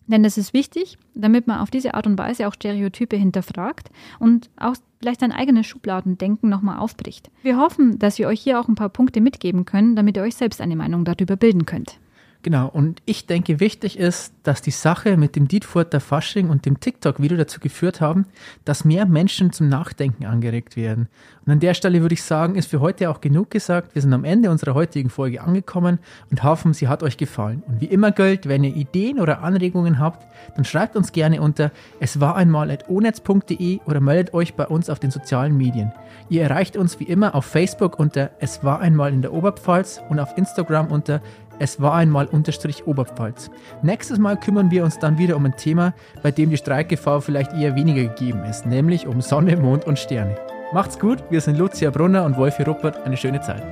Denn das ist wichtig, damit man auf diese Art und Weise auch Stereotype hinterfragt und auch vielleicht sein eigenes Schubladendenken nochmal aufbricht. Wir hoffen, dass wir euch hier auch ein paar Punkte mitgeben können, damit ihr euch selbst eine Meinung darüber bilden könnt. Genau, und ich denke, wichtig ist, dass die Sache mit dem Dietfurter Fasching und dem TikTok-Video dazu geführt haben, dass mehr Menschen zum Nachdenken angeregt werden. Und an der Stelle würde ich sagen, ist für heute auch genug gesagt. Wir sind am Ende unserer heutigen Folge angekommen und hoffen, sie hat euch gefallen. Und wie immer gilt, wenn ihr Ideen oder Anregungen habt, dann schreibt uns gerne unter es war einmal at oder meldet euch bei uns auf den sozialen Medien. Ihr erreicht uns wie immer auf Facebook unter es war einmal in der Oberpfalz und auf Instagram unter es war einmal unterstrich Oberpfalz. Nächstes Mal kümmern wir uns dann wieder um ein Thema, bei dem die Streikgefahr vielleicht eher weniger gegeben ist, nämlich um Sonne, Mond und Sterne. Macht's gut, wir sind Lucia Brunner und Wolfi Ruppert. Eine schöne Zeit.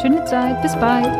Schöne Zeit, bis bald.